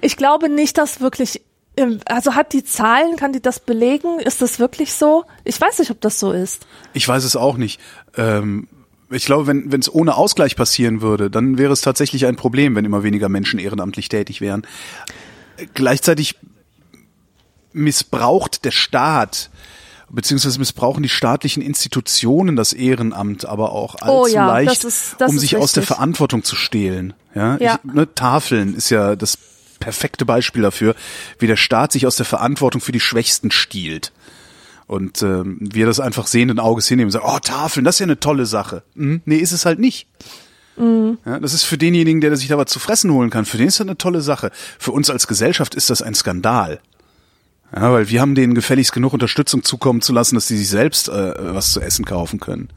Ich glaube nicht, dass wirklich, also hat die Zahlen, kann die das belegen? Ist das wirklich so? Ich weiß nicht, ob das so ist. ich weiß es auch nicht. Ähm, ich glaube, wenn es ohne Ausgleich passieren würde, dann wäre es tatsächlich ein Problem, wenn immer weniger Menschen ehrenamtlich tätig wären. Gleichzeitig missbraucht der Staat beziehungsweise missbrauchen die staatlichen Institutionen das Ehrenamt aber auch allzu Oh ja, leicht, das ist- das um sich aus der richtig. Verantwortung zu stehlen. Ja, Ja. Ich, ne, Tafeln ist ja das perfekte Beispiel dafür, wie der Staat sich aus der Verantwortung für die Schwächsten stiehlt. Und ähm, wir das einfach sehenden Auges hinnehmen und sagen, oh, Tafeln, das ist ja eine tolle Sache. Hm? Nee, ist es halt nicht. Ja, das ist für denjenigen, der sich da was zu fressen holen kann, für den ist das eine tolle Sache. Für uns als Gesellschaft ist das ein Skandal. Ja, weil wir haben denen gefälligst genug Unterstützung zukommen zu lassen, dass sie sich selbst äh, was zu essen kaufen können.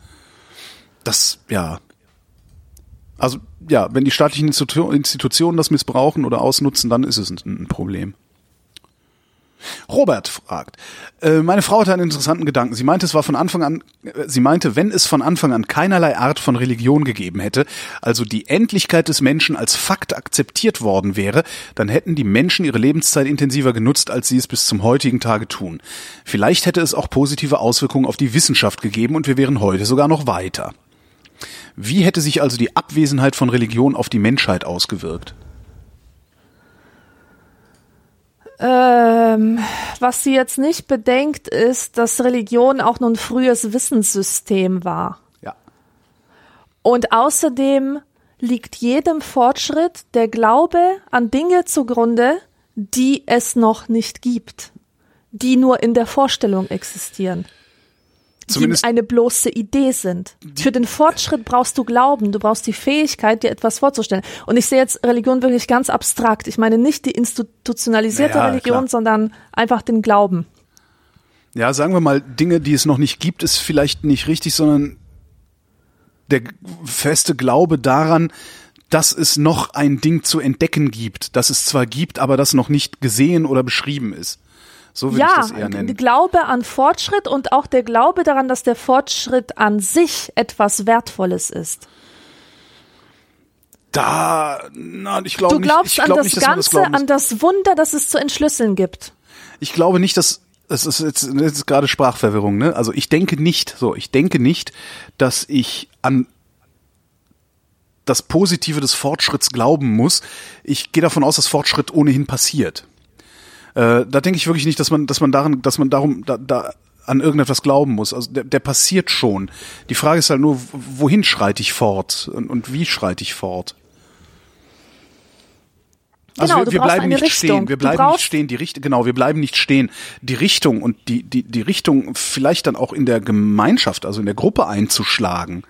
Das, ja. Also, ja, wenn die staatlichen Institu Institutionen das missbrauchen oder ausnutzen, dann ist es ein, ein Problem. Robert fragt, äh, meine Frau hatte einen interessanten Gedanken. Sie meinte, es war von Anfang an, äh, sie meinte, wenn es von Anfang an keinerlei Art von Religion gegeben hätte, also die Endlichkeit des Menschen als Fakt akzeptiert worden wäre, dann hätten die Menschen ihre Lebenszeit intensiver genutzt, als sie es bis zum heutigen Tage tun. Vielleicht hätte es auch positive Auswirkungen auf die Wissenschaft gegeben und wir wären heute sogar noch weiter. Wie hätte sich also die Abwesenheit von Religion auf die Menschheit ausgewirkt? Ähm, was sie jetzt nicht bedenkt, ist, dass Religion auch nur ein frühes Wissenssystem war. Ja. Und außerdem liegt jedem Fortschritt der Glaube an Dinge zugrunde, die es noch nicht gibt, die nur in der Vorstellung existieren, Zumindest die eine bloße Idee sind. Für den Fortschritt brauchst du Glauben, du brauchst die Fähigkeit, dir etwas vorzustellen. Und ich sehe jetzt Religion wirklich ganz abstrakt. Ich meine nicht die institutionalisierte Naja, Religion, klar. sondern einfach den Glauben. Ja, sagen wir mal, Dinge, die es noch nicht gibt, ist vielleicht nicht richtig, sondern der feste Glaube daran, dass es noch ein Ding zu entdecken gibt, dass es zwar gibt, aber das noch nicht gesehen oder beschrieben ist. So würde ich Ja, das eher der nennen. Glaube an Fortschritt und auch der Glaube daran, dass der Fortschritt an sich etwas Wertvolles ist. Da, na, ich glaube Du nicht, glaubst ich an glaub das nicht, das Ganze, muss. an das Wunder, das es zu entschlüsseln gibt. Ich glaube nicht, dass es ist jetzt, jetzt ist gerade Sprachverwirrung, ne? Also ich denke nicht, so, ich denke nicht, dass ich an das Positive des Fortschritts glauben muss. Ich gehe davon aus, dass Fortschritt ohnehin passiert. Äh, da denke ich wirklich nicht, dass man, dass man daran, dass man darum, da, da an irgendetwas glauben muss. Also der, der passiert schon. Die Frage ist halt nur, wohin schreite ich fort und, und wie schreite ich fort? Also Genau, wir, wir bleiben nicht Richtung. stehen, wir bleiben nicht stehen, die Richtung, genau, wir bleiben nicht stehen. Die Richtung und die, die, die Richtung vielleicht dann auch in der Gemeinschaft, also in der Gruppe einzuschlagen.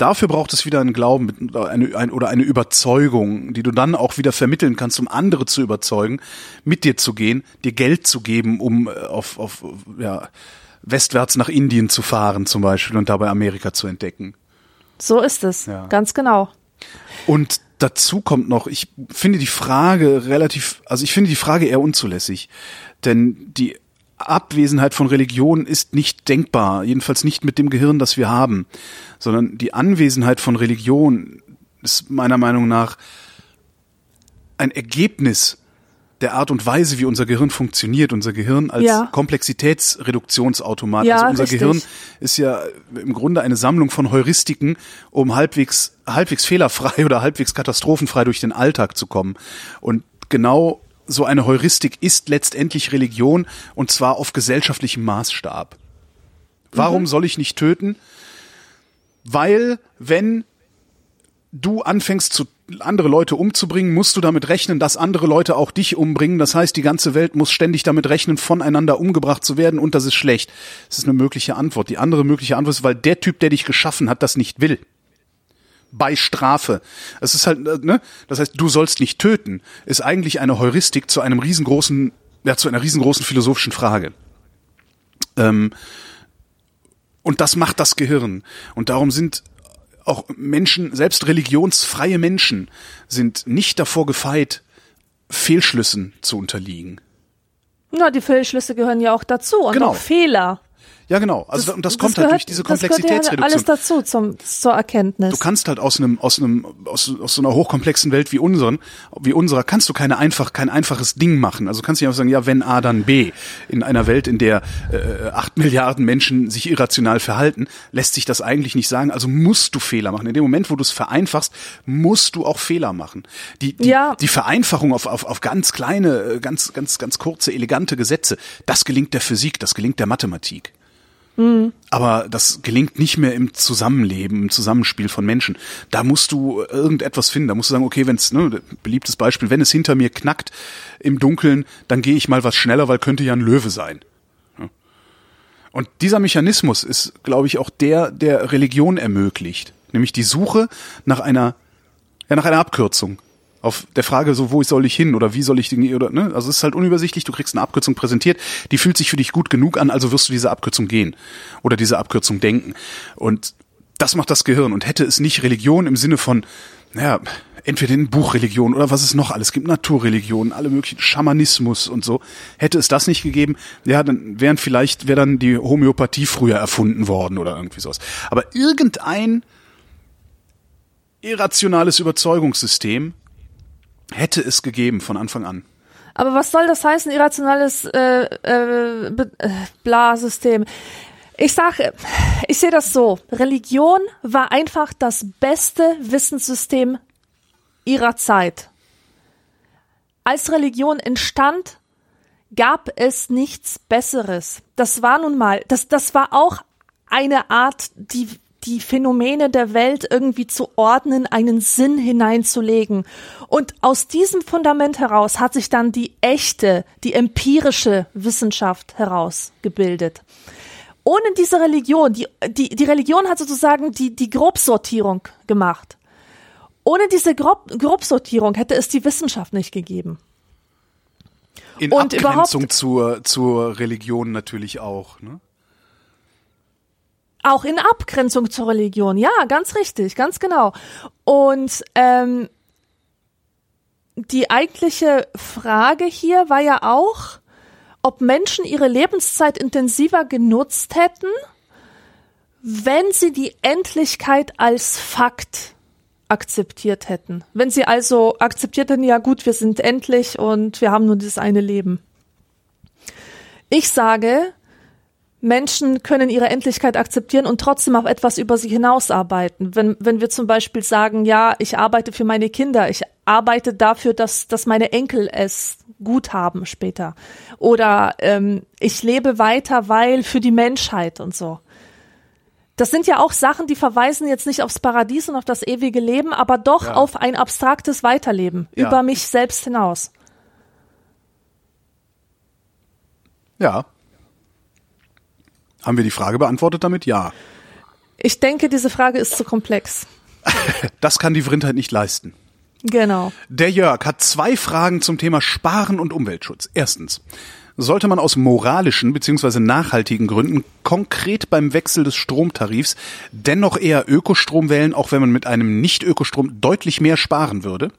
Dafür braucht es wieder einen Glauben eine, ein, oder eine Überzeugung, die du dann auch wieder vermitteln kannst, um andere zu überzeugen, mit dir zu gehen, dir Geld zu geben, um äh, auf, auf ja, westwärts nach Indien zu fahren zum Beispiel und dabei Amerika zu entdecken. So ist es. Ja. Ganz genau. Und dazu kommt noch, ich finde die Frage relativ, also ich finde die Frage eher unzulässig, denn die Abwesenheit von Religion ist nicht denkbar, jedenfalls nicht mit dem Gehirn, das wir haben, sondern die Anwesenheit von Religion ist meiner Meinung nach ein Ergebnis der Art und Weise, wie unser Gehirn funktioniert. Unser Gehirn als Ja. Komplexitätsreduktionsautomat. Ja, also unser richtig. Gehirn ist ja im Grunde eine Sammlung von Heuristiken, um halbwegs, halbwegs fehlerfrei oder halbwegs katastrophenfrei durch den Alltag zu kommen. Und genau so eine Heuristik ist letztendlich Religion und zwar auf gesellschaftlichem Maßstab. Warum soll ich nicht töten? Weil, wenn du anfängst zu andere Leute umzubringen, musst du damit rechnen, dass andere Leute auch dich umbringen. Das heißt, die ganze Welt muss ständig damit rechnen, voneinander umgebracht zu werden und das ist schlecht. Das ist eine mögliche Antwort. Die andere mögliche Antwort ist, weil der Typ, der dich geschaffen hat, das nicht will. Bei Strafe. Es ist halt, äh, ne? Das heißt, du sollst nicht töten, ist eigentlich eine Heuristik zu einem riesengroßen, ja, zu einer riesengroßen philosophischen Frage. Ähm, und das macht das Gehirn. Und darum sind auch Menschen, selbst religionsfreie Menschen, sind nicht davor gefeit, Fehlschlüssen zu unterliegen. Na, die Fehlschlüsse gehören ja auch dazu und Genau. auch Fehler. Ja, genau. Also und das, kommt halt gehört- durch diese Das gehört ja Komplexitätsreduktion. alles dazu zum, zur Erkenntnis. Du kannst halt aus einem, aus einem, aus, aus so einer hochkomplexen Welt wie unseren, wie unserer, kannst du keine einfach, kein einfaches Ding machen. Also kannst du nicht einfach sagen, ja, wenn A, dann B. In einer Welt, in der äh, acht Milliarden Menschen sich irrational verhalten, lässt sich das eigentlich nicht sagen. Also musst du Fehler machen. In dem Moment, wo du es vereinfachst, musst du auch Fehler machen. Die, die, Ja. die Vereinfachung auf, auf, auf ganz kleine, äh, ganz, ganz, ganz kurze, elegante Gesetze, das gelingt der Physik, das gelingt der Mathematik. Aber das gelingt nicht mehr im Zusammenleben, im Zusammenspiel von Menschen. Da musst du irgendetwas finden. Da musst du sagen, okay, wenn es, ne, beliebtes Beispiel, wenn es hinter mir knackt im Dunkeln, dann gehe ich mal was schneller, weil könnte ja ein Löwe sein. Und dieser Mechanismus ist, glaube ich, auch der, der Religion ermöglicht. Nämlich die Suche nach einer, ja, nach einer Abkürzung. Auf der Frage so, wo soll ich hin oder wie soll ich Dinge, oder, ne? Also es ist halt unübersichtlich, du kriegst eine Abkürzung präsentiert, die fühlt sich für dich gut genug an, also wirst du diese Abkürzung gehen oder diese Abkürzung denken. Und das macht das Gehirn. Und hätte es nicht Religion im Sinne von, naja, entweder in Buchreligion oder was es noch alles gibt, Naturreligionen, alle möglichen Schamanismus und so, hätte es das nicht gegeben, ja, dann wären vielleicht, wäre dann die Homöopathie früher erfunden worden oder irgendwie sowas. Aber irgendein irrationales Überzeugungssystem hätte es gegeben von Anfang an. Aber was soll das heißen, irrationales äh, äh, äh, Blasystem? Ich sage, ich sehe das so. Religion war einfach das beste Wissenssystem ihrer Zeit. Als Religion entstand, gab es nichts Besseres. Das war nun mal, das, das war auch eine Art, die, die Phänomene der Welt irgendwie zu ordnen, einen Sinn hineinzulegen. Und aus diesem Fundament heraus hat sich dann die echte, die empirische Wissenschaft herausgebildet. Ohne diese Religion, die, die, die Religion hat sozusagen die, die Grobsortierung gemacht. Ohne diese Grob, Grobsortierung hätte es die Wissenschaft nicht gegeben. In Und Abgrenzung zur, zur Religion natürlich auch. Ne? Auch in Abgrenzung zur Religion, ja, ganz richtig, ganz genau. Und ähm, die eigentliche Frage hier war ja auch, ob Menschen ihre Lebenszeit intensiver genutzt hätten, wenn sie die Endlichkeit als Fakt akzeptiert hätten. Wenn sie also akzeptiert hätten, ja gut, wir sind endlich und wir haben nur dieses eine Leben. Ich sage, Menschen können ihre Endlichkeit akzeptieren und trotzdem auf etwas über sie hinausarbeiten. Wenn, wenn wir zum Beispiel sagen, ja, ich arbeite für meine Kinder, ich arbeite dafür, dass, dass meine Enkel es gut haben später. Oder ähm, ich lebe weiter, weil für die Menschheit und so. Das sind ja auch Sachen, die verweisen jetzt nicht aufs Paradies und auf das ewige Leben, aber doch Ja. auf ein abstraktes Weiterleben Ja. über mich selbst hinaus. Ja. Haben wir die Frage beantwortet damit? Ja. Ich denke, diese Frage ist zu komplex. Das kann die Vrindheit nicht leisten. Genau. Der Jörg hat zwei Fragen zum Thema Sparen und Umweltschutz. Erstens. Sollte man aus moralischen bzw. nachhaltigen Gründen konkret beim Wechsel des Stromtarifs dennoch eher Ökostrom wählen, auch wenn man mit einem Nicht-Ökostrom deutlich mehr sparen würde?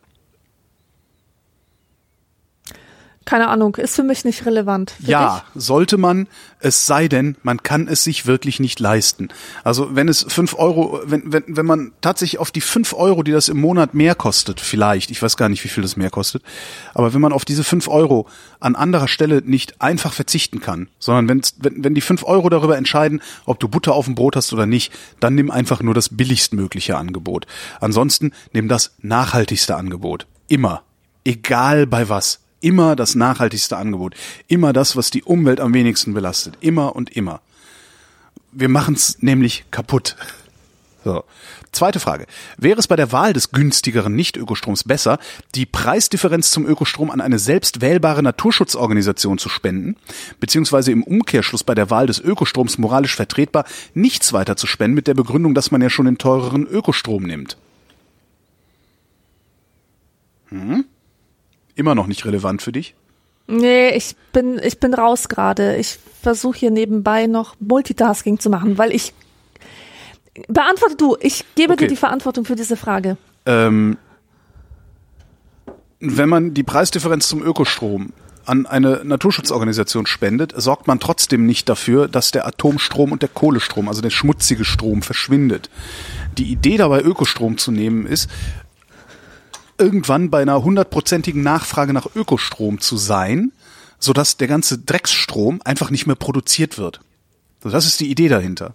Keine Ahnung, ist für mich nicht relevant. Für Ja, sollte man, es sei denn, man kann es sich wirklich nicht leisten. Also wenn es fünf Euro, wenn, wenn, wenn man tatsächlich auf die fünf Euro, die das im Monat mehr kostet, vielleicht, ich weiß gar nicht, wie viel das mehr kostet, aber wenn man auf diese fünf Euro an anderer Stelle nicht einfach verzichten kann, sondern wenn's, wenn, wenn die fünf Euro darüber entscheiden, ob du Butter auf dem Brot hast oder nicht, dann nimm einfach nur das billigstmögliche Angebot. Ansonsten nimm das nachhaltigste Angebot. Immer. Egal bei was immer das nachhaltigste Angebot, immer das, was die Umwelt am wenigsten belastet, immer und immer. Wir machen es nämlich kaputt. So. Zweite Frage. Wäre es bei der Wahl des günstigeren Nicht-Ökostroms besser, die Preisdifferenz zum Ökostrom an eine selbst wählbare Naturschutzorganisation zu spenden, beziehungsweise im Umkehrschluss bei der Wahl des Ökostroms moralisch vertretbar, nichts weiter zu spenden mit der Begründung, dass man ja schon den teureren Ökostrom nimmt? Hm? Immer noch nicht relevant für dich? Nee, ich bin, ich bin raus gerade. Ich versuche hier nebenbei noch Multitasking zu machen, weil ich beantworte du, ich gebe Okay. dir die Verantwortung für diese Frage. Ähm, wenn man die Preisdifferenz zum Ökostrom an eine Naturschutzorganisation spendet, sorgt man trotzdem nicht dafür, dass der Atomstrom und der Kohlestrom, also der schmutzige Strom, verschwindet. Die Idee dabei, Ökostrom zu nehmen, ist, irgendwann bei einer hundertprozentigen Nachfrage nach Ökostrom zu sein, sodass der ganze Drecksstrom einfach nicht mehr produziert wird. Das ist die Idee dahinter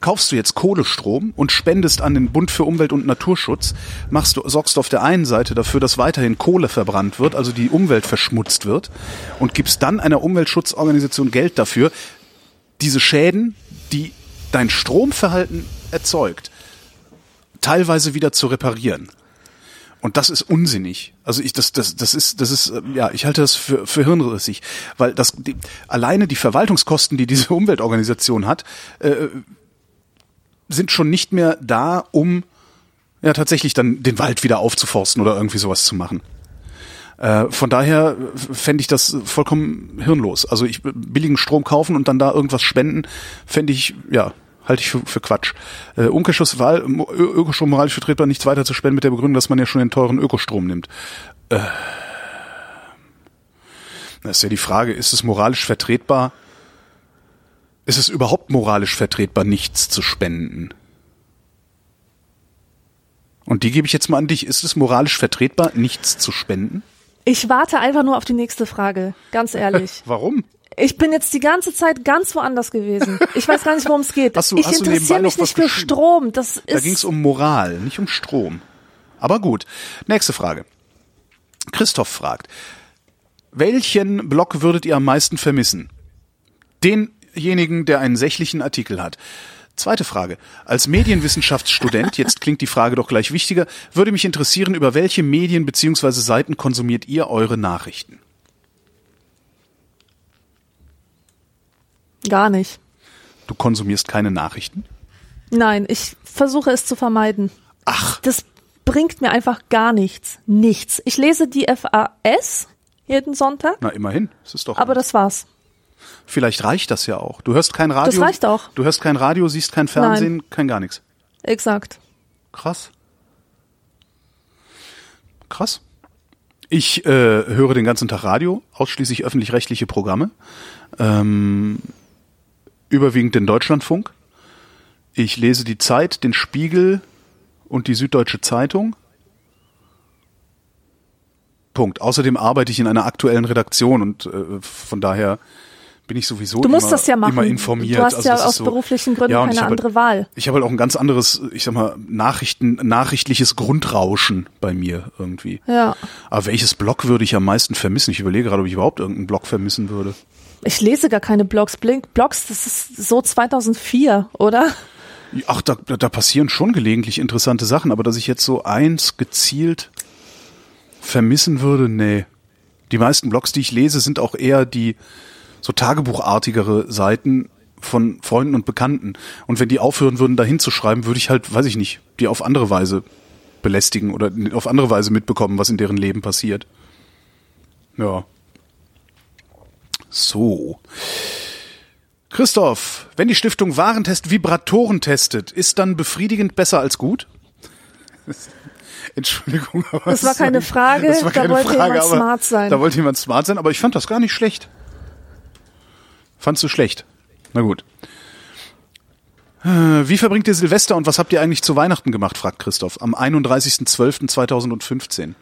kaufst du jetzt Kohlestrom und spendest an den Bund für Umwelt und Naturschutz, machst du, sorgst du auf der einen Seite dafür, dass weiterhin Kohle verbrannt wird, also die Umwelt verschmutzt wird, und gibst dann einer Umweltschutzorganisation Geld dafür, diese Schäden, die dein Stromverhalten erzeugt, teilweise wieder zu reparieren. Und das ist unsinnig. Also ich, das, das, das ist, das ist, äh, ja, ich halte das für, für hirnrissig, weil das, die, alleine die Verwaltungskosten, die diese Umweltorganisation hat, äh, sind schon nicht mehr da, um ja tatsächlich dann den Wald wieder aufzuforsten oder irgendwie sowas zu machen. Äh, von daher fände ich das vollkommen hirnlos. Also ich billigen Strom kaufen und dann da irgendwas spenden, fände ich, ja, halte ich für, für Quatsch. Äh, Umkehrschluss Wahl, Ökostrom moralisch vertretbar, nichts weiter zu spenden mit der Begründung, dass man ja schon den teuren Ökostrom nimmt. Äh, das ist ja die Frage, ist es moralisch vertretbar, ist es überhaupt moralisch vertretbar, nichts zu spenden? Und die gebe ich jetzt mal an dich. Ist es moralisch vertretbar, nichts zu spenden? Ich warte einfach nur auf die nächste Frage, ganz ehrlich. Warum? Ich bin jetzt die ganze Zeit ganz woanders gewesen. Ich weiß gar nicht, worum es geht. Hast du- ich hast interessiere mich nicht für? Strom. Das ist Da ging es um Moral, nicht um Strom. Aber gut. Nächste Frage. Christoph fragt, welchen Blog würdet ihr am meisten vermissen? Denjenigen, der einen sächlichen Artikel hat. Zweite Frage. Als Medienwissenschaftsstudent, jetzt klingt die Frage doch gleich wichtiger, würde mich interessieren, über welche Medien bzw. Seiten konsumiert ihr eure Nachrichten? Gar nicht. Du konsumierst keine Nachrichten? Nein, ich versuche es zu vermeiden. Ach, Das bringt mir einfach gar nichts. Nichts. Ich lese die FAS jeden Sonntag, na immerhin. Das ist doch. aber das war's. Vielleicht reicht das ja auch. Du hörst kein Radio. Das reicht auch. Du hörst kein Radio, siehst kein Fernsehen, kein gar nichts. Exakt. Krass. Krass. Ich äh, höre den ganzen Tag Radio, ausschließlich öffentlich-rechtliche Programme. Ähm, überwiegend den Deutschlandfunk. Ich lese die Zeit, den Spiegel und die Süddeutsche Zeitung. Punkt. Außerdem arbeite ich in einer aktuellen Redaktion und äh, von daher bin ich sowieso Du musst immer, das ja machen. immer informiert. Du hast Also ja aus so, beruflichen Gründen Ja, keine andere halt, Wahl. Ich habe halt auch ein ganz anderes, ich sag mal, Nachrichten, nachrichtliches Grundrauschen bei mir irgendwie. Ja. Aber welches Blog würde ich am meisten vermissen? Ich überlege gerade, ob ich überhaupt irgendeinen Blog vermissen würde. Ich lese gar keine Blogs. Blink Blogs, das ist so 2004, oder? Ach, da, da passieren schon gelegentlich interessante Sachen, aber dass ich jetzt so eins gezielt vermissen würde, nee. Die meisten Blogs, die ich lese, sind auch eher die so tagebuchartigere Seiten von Freunden und Bekannten. Und wenn die aufhören würden, da hinzuschreiben, würde ich halt, weiß ich nicht, die auf andere Weise belästigen oder auf andere Weise mitbekommen, was in deren Leben passiert. Ja. So. Christoph, wenn die Stiftung Warentest Vibratoren testet, ist dann befriedigend besser als gut? Entschuldigung, aber Das war keine Frage, das war da keine wollte Frage, jemand aber smart sein. Da wollte jemand smart sein, aber ich fand das gar nicht schlecht. Fandst du schlecht? Na gut. Äh, Wie verbringt ihr Silvester und was habt ihr eigentlich zu Weihnachten gemacht, fragt Christoph. Am 31.12.2015.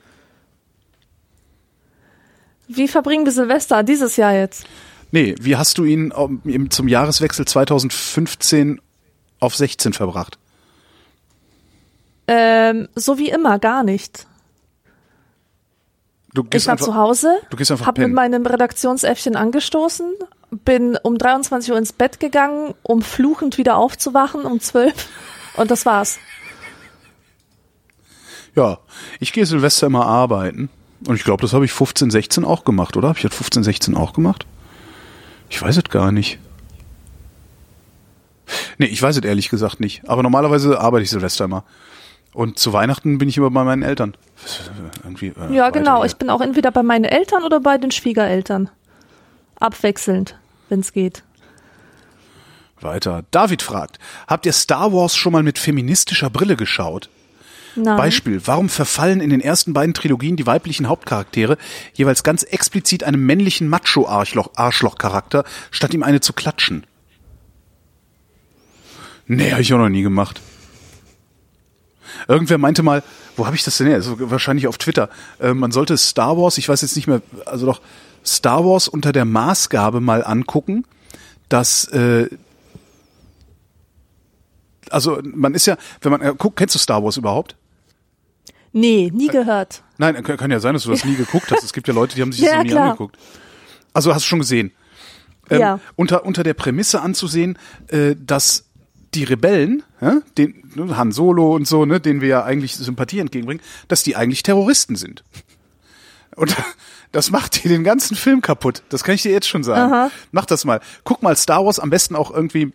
Wie verbringen wir Silvester dieses Jahr jetzt? Nee, wie hast du ihn ähm, zum Jahreswechsel 2015 auf 16 verbracht? Ähm, so wie immer, gar nicht. Du Ich war zu Hause, du gehst einfach hab mit meinem Redaktionsäffchen angestoßen, bin um 23 Uhr ins Bett gegangen, um fluchend wieder aufzuwachen um 12 und das war's. Ja, ich gehe Silvester immer arbeiten. Und ich glaube, das habe ich 15, 16 auch gemacht, oder? Habe ich das 15, 16 auch gemacht? Ich weiß es gar nicht. Nee, ich weiß es ehrlich gesagt nicht. Aber normalerweise arbeite ich Silvester immer. Und zu Weihnachten bin ich immer bei meinen Eltern. Irgendwie, äh, Ja, genau. hier. Ich bin auch entweder bei meinen Eltern oder bei den Schwiegereltern. Abwechselnd, wenn's geht. Weiter. David fragt, habt ihr Star Wars schon mal mit feministischer Brille geschaut? Nein. Beispiel, warum verfallen in den ersten beiden Trilogien die weiblichen Hauptcharaktere jeweils ganz explizit einem männlichen Macho-Arschloch-Charakter, statt ihm eine zu klatschen? Nee, habe ich auch noch nie gemacht. Irgendwer meinte mal, wo habe ich das denn her? Also wahrscheinlich auf Twitter. Äh, man sollte Star Wars, ich weiß jetzt nicht mehr, also doch Star Wars unter der Maßgabe mal angucken, dass äh, also man ist ja, wenn man äh, guckt, kennst du Star Wars überhaupt? Nee, nie gehört. Nein, kann, ja sein, dass du das nie geguckt hast. Es gibt ja Leute, die haben sich das Ja, noch nie klar. angeguckt. Also hast du schon gesehen. Ähm, Ja. unter, unter der Prämisse anzusehen, äh, dass die Rebellen, ja, den ne, Han Solo und so, ne, denen wir ja eigentlich Sympathie entgegenbringen, dass die eigentlich Terroristen sind. Und das macht dir den ganzen Film kaputt. Das kann ich dir jetzt schon sagen. Aha. Mach das mal. Guck mal Star Wars, am besten auch irgendwie,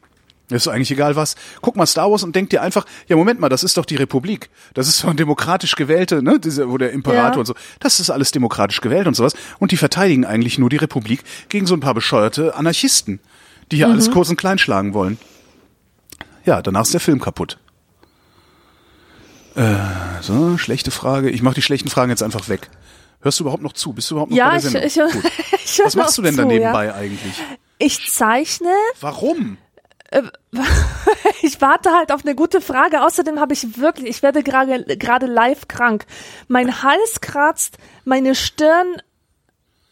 ist eigentlich egal was. Guck mal Star Wars und denk dir einfach, ja Moment mal, das ist doch die Republik. Das ist doch ein demokratisch gewählte, ne, diese, wo der Imperator Ja. und so. Das ist alles demokratisch gewählt und sowas. Und die verteidigen eigentlich nur die Republik gegen so ein paar bescheuerte Anarchisten, die hier alles kurz und klein schlagen wollen. Ja, danach ist der Film kaputt. Äh, so, schlechte Frage. Ich mache die schlechten Fragen jetzt einfach weg. Hörst du überhaupt noch zu? Bist du überhaupt noch bei Ja, der ich, Sendung? ich, ich hör Was machst du denn da zu, nebenbei Ja. eigentlich? Ich zeichne. Warum? Ich warte halt auf eine gute Frage. Außerdem habe ich wirklich, ich werde gerade gerade live krank. Mein Hals kratzt, meine Stirn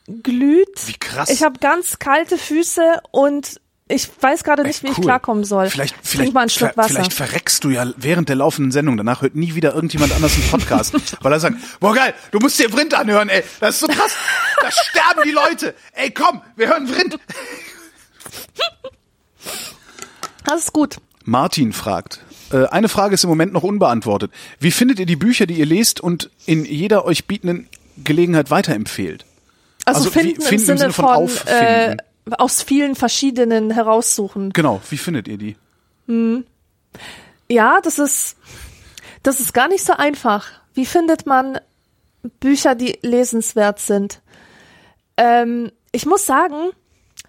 glüht. Wie krass. Ich habe ganz kalte Füße und ich weiß gerade nicht, wie ich Cool. klarkommen soll. Vielleicht, vielleicht, mal einen Schluck Wasser. vielleicht verreckst du ja während der laufenden Sendung. Danach hört nie wieder irgendjemand anders einen Podcast. weil er sagt, boah geil, du musst dir Vrind anhören, ey. Das ist so krass. Da sterben die Leute. Ey, komm, wir hören Vrind. Das ist gut. Martin fragt. Äh, eine Frage ist im Moment noch unbeantwortet. Wie findet ihr die Bücher, die ihr lest und in jeder euch bietenden Gelegenheit weiterempfehlt? Also, Also wie- finden, finden im im Sinne von von, äh, auffinden. aus vielen verschiedenen heraussuchen. Genau, wie findet ihr die? Ja, das ist, das ist gar nicht so einfach. Wie findet man Bücher, die lesenswert sind? Ähm, ich muss sagen,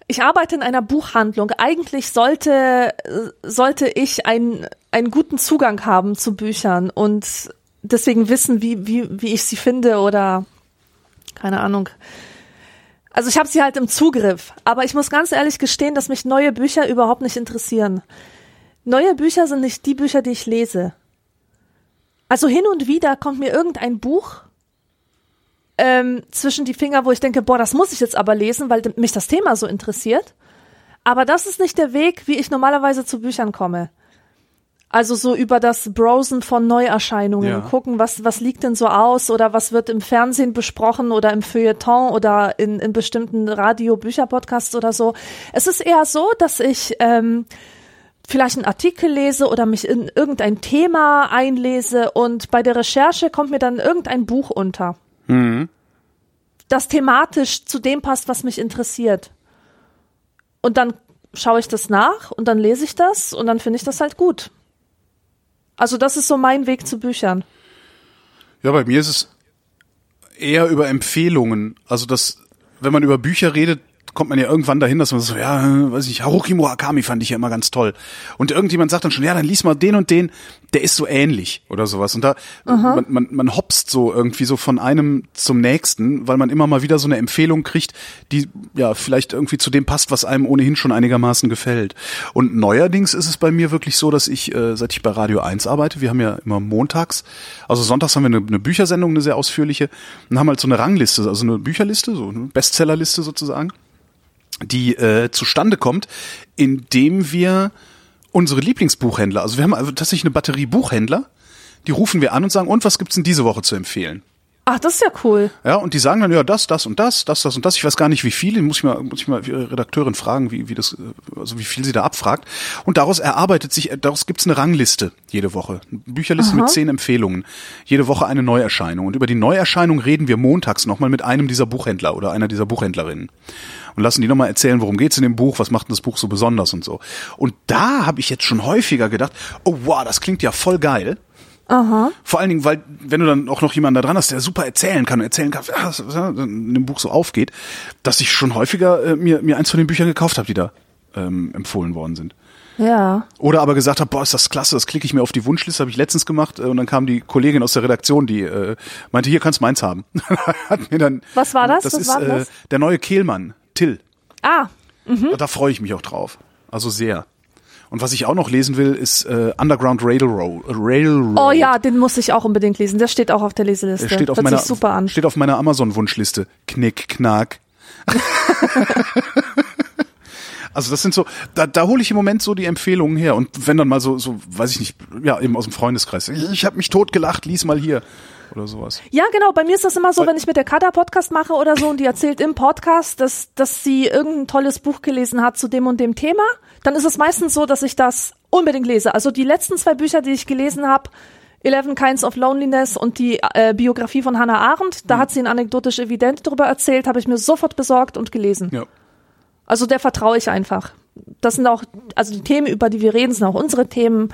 ich arbeite in einer Buchhandlung. Eigentlich sollte, äh, sollte ich einen, einen guten Zugang haben zu Büchern und deswegen wissen, wie, wie, wie ich sie finde oder keine Ahnung. Also ich habe sie halt im Zugriff, aber ich muss ganz ehrlich gestehen, dass mich neue Bücher überhaupt nicht interessieren. Neue Bücher sind nicht die Bücher, die ich lese. Also hin und wieder kommt mir irgendein Buch ähm, zwischen die Finger, wo ich denke, boah, das muss ich jetzt aber lesen, weil mich das Thema so interessiert. Aber das ist nicht der Weg, wie ich normalerweise zu Büchern komme. Also so über das Browsen von Neuerscheinungen, Ja. gucken, was, was liegt denn so aus oder was wird im Fernsehen besprochen oder im Feuilleton oder in, in bestimmten Radio-Bücher-Podcasts oder so. Es ist eher so, dass ich ähm, vielleicht einen Artikel lese oder mich in irgendein Thema einlese und bei der Recherche kommt mir dann irgendein Buch unter, das thematisch zu dem passt, was mich interessiert. Und dann schaue ich das nach und dann lese ich das und dann finde ich das halt gut. Also das ist so mein Weg zu Büchern. Ja, bei mir ist es eher über Empfehlungen. Also das, wenn man über Bücher redet, kommt man ja irgendwann dahin, dass man so, ja, weiß ich, Haruki Murakami fand ich ja immer ganz toll. Und irgendjemand sagt dann schon, ja, dann lies mal den und den, der ist so ähnlich oder sowas. Und da, man, man, man hopst so irgendwie so von einem zum nächsten, weil man immer mal wieder so eine Empfehlung kriegt, die ja vielleicht irgendwie zu dem passt, was einem ohnehin schon einigermaßen gefällt. Und neuerdings ist es bei mir wirklich so, dass ich, äh, seit ich bei Radio 1 arbeite, wir haben ja immer montags, also sonntags haben wir eine, eine Büchersendung, eine sehr ausführliche, und haben halt so eine Rangliste, also eine Bücherliste, so eine Bestsellerliste sozusagen die äh, zustande kommt, indem wir unsere Lieblingsbuchhändler, also wir haben also tatsächlich eine Batterie Buchhändler, die rufen wir an und sagen, und was gibt's denn diese Woche zu empfehlen? Ach, das ist ja cool. Ja, und die sagen dann, ja, das, das und das, das, das und das. Ich weiß gar nicht, wie viele. Muss ich mal, muss ich mal ihre Redakteurin fragen, wie, wie das, also wie viel sie da abfragt. Und daraus erarbeitet sich, daraus gibt's eine Rangliste jede Woche. Eine Bücherliste mit zehn Empfehlungen. Jede Woche eine Neuerscheinung. Und über die Neuerscheinung reden wir montags nochmal mit einem dieser Buchhändler oder einer dieser Buchhändlerinnen. Und lassen die nochmal erzählen, worum geht's in dem Buch, was macht denn das Buch so besonders und so. Und da habe ich jetzt schon häufiger gedacht, oh wow, das klingt ja voll geil. Vor allen Dingen, weil, wenn du dann auch noch jemanden da dran hast, der super erzählen kann und erzählen kann, was was in dem Buch so aufgeht, dass ich schon häufiger äh, mir, mir eins von den Büchern gekauft habe, die da ähm, empfohlen worden sind. Ja. Oder aber gesagt habe, boah, ist das klasse, das klicke ich mir auf die Wunschliste, habe ich letztens gemacht äh, und dann kam die Kollegin aus der Redaktion, die äh, meinte, hier kannst meins haben. Hat mir dann, Was war das? Das Was ist war das? Äh, der neue Kehlmann, Till. Ah, Da freue ich mich auch drauf. Also sehr. Und was ich auch noch lesen will, ist äh, Underground Railroad. Railroad. oh ja, den muss ich auch unbedingt lesen. Der steht auch auf der Leseliste. Der steht auf Hört meiner sich super an. steht auf meiner Amazon Wunschliste. Knick knack. also das sind so, da, da hole ich im Moment so die Empfehlungen her und wenn dann mal so, so weiß ich nicht, ja eben aus dem Freundeskreis. Ich habe mich totgelacht, lies mal hier oder sowas. Ja, genau. Bei mir ist das immer so, wenn ich mit der Kada Podcast mache oder so und die erzählt im Podcast, dass, dass sie irgendein tolles Buch gelesen hat zu dem und dem Thema, dann ist es meistens so, dass ich das unbedingt lese. Also die letzten zwei Bücher, die ich gelesen habe, Eleven Kinds of Loneliness und die äh, Biografie von Hannah Arendt, da hat sie ein anekdotisch evident darüber erzählt, habe ich mir sofort besorgt und gelesen. Ja. Also der vertraue ich einfach. Das sind auch, also die Themen, über die wir reden, sind auch unsere Themen.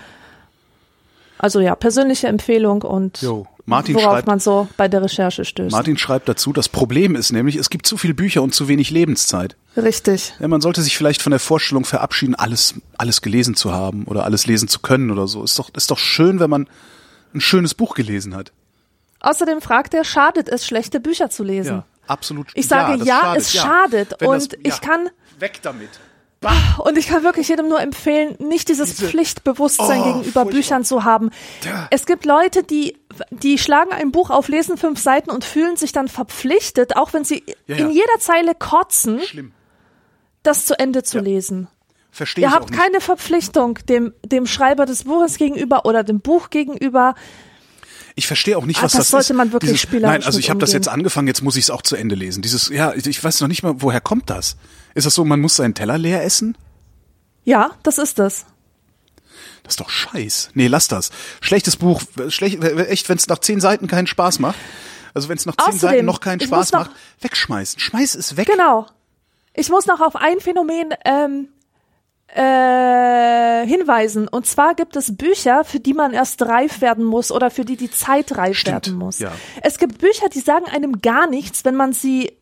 Also ja, persönliche Empfehlung und Jo. Martin worauf schreibt- man so bei der Recherche stößt. Martin schreibt dazu, das Problem ist nämlich, es gibt zu viele Bücher und zu wenig Lebenszeit. Richtig. Ja, man sollte sich vielleicht von der Vorstellung verabschieden, alles, alles gelesen zu haben oder alles lesen zu können oder so. Ist doch, ist doch schön, wenn man ein schönes Buch gelesen hat. Außerdem fragt er, schadet es, schlechte Bücher zu lesen? absolut. Ich sage das ja, es schadet. Wenn Und das- ich kann, Weg damit. Und ich kann wirklich jedem nur empfehlen, nicht dieses Diese- Pflichtbewusstsein Oh, gegenüber furchtbar. Büchern zu haben. Ja. Es gibt Leute, die, die schlagen ein Buch auf, lesen fünf Seiten und fühlen sich dann verpflichtet, auch wenn sie Ja, ja. in jeder Zeile kotzen, Schlimm. das zu Ende zu lesen. Verstehe Ihr habt keine Verpflichtung dem, dem Schreiber des Buches gegenüber oder dem Buch gegenüber. Ich verstehe auch nicht, Ah, was das das, sollte ist. man wirklich Dieses, Nein, also ich habe das jetzt angefangen, jetzt muss ich es auch zu Ende lesen. Dieses, ja, ich, weiß noch nicht mal, woher kommt das? Ist das so, man muss seinen Teller leer essen? Ja, das ist es. Das ist doch scheiß. Nee, lass das. Schlechtes Buch, schlecht, echt, wenn es nach zehn Seiten keinen Spaß macht. Also wenn es nach zehn Außerdem, Seiten noch keinen Spaß noch- macht, wegschmeißen. Schmeiß es weg. Genau. Ich muss noch auf ein Phänomen ähm, äh, hinweisen. Und zwar gibt es Bücher, für die man erst reif werden muss oder für die die Zeit reif Stimmt, werden muss. ja. Es gibt Bücher, die sagen einem gar nichts, wenn man sie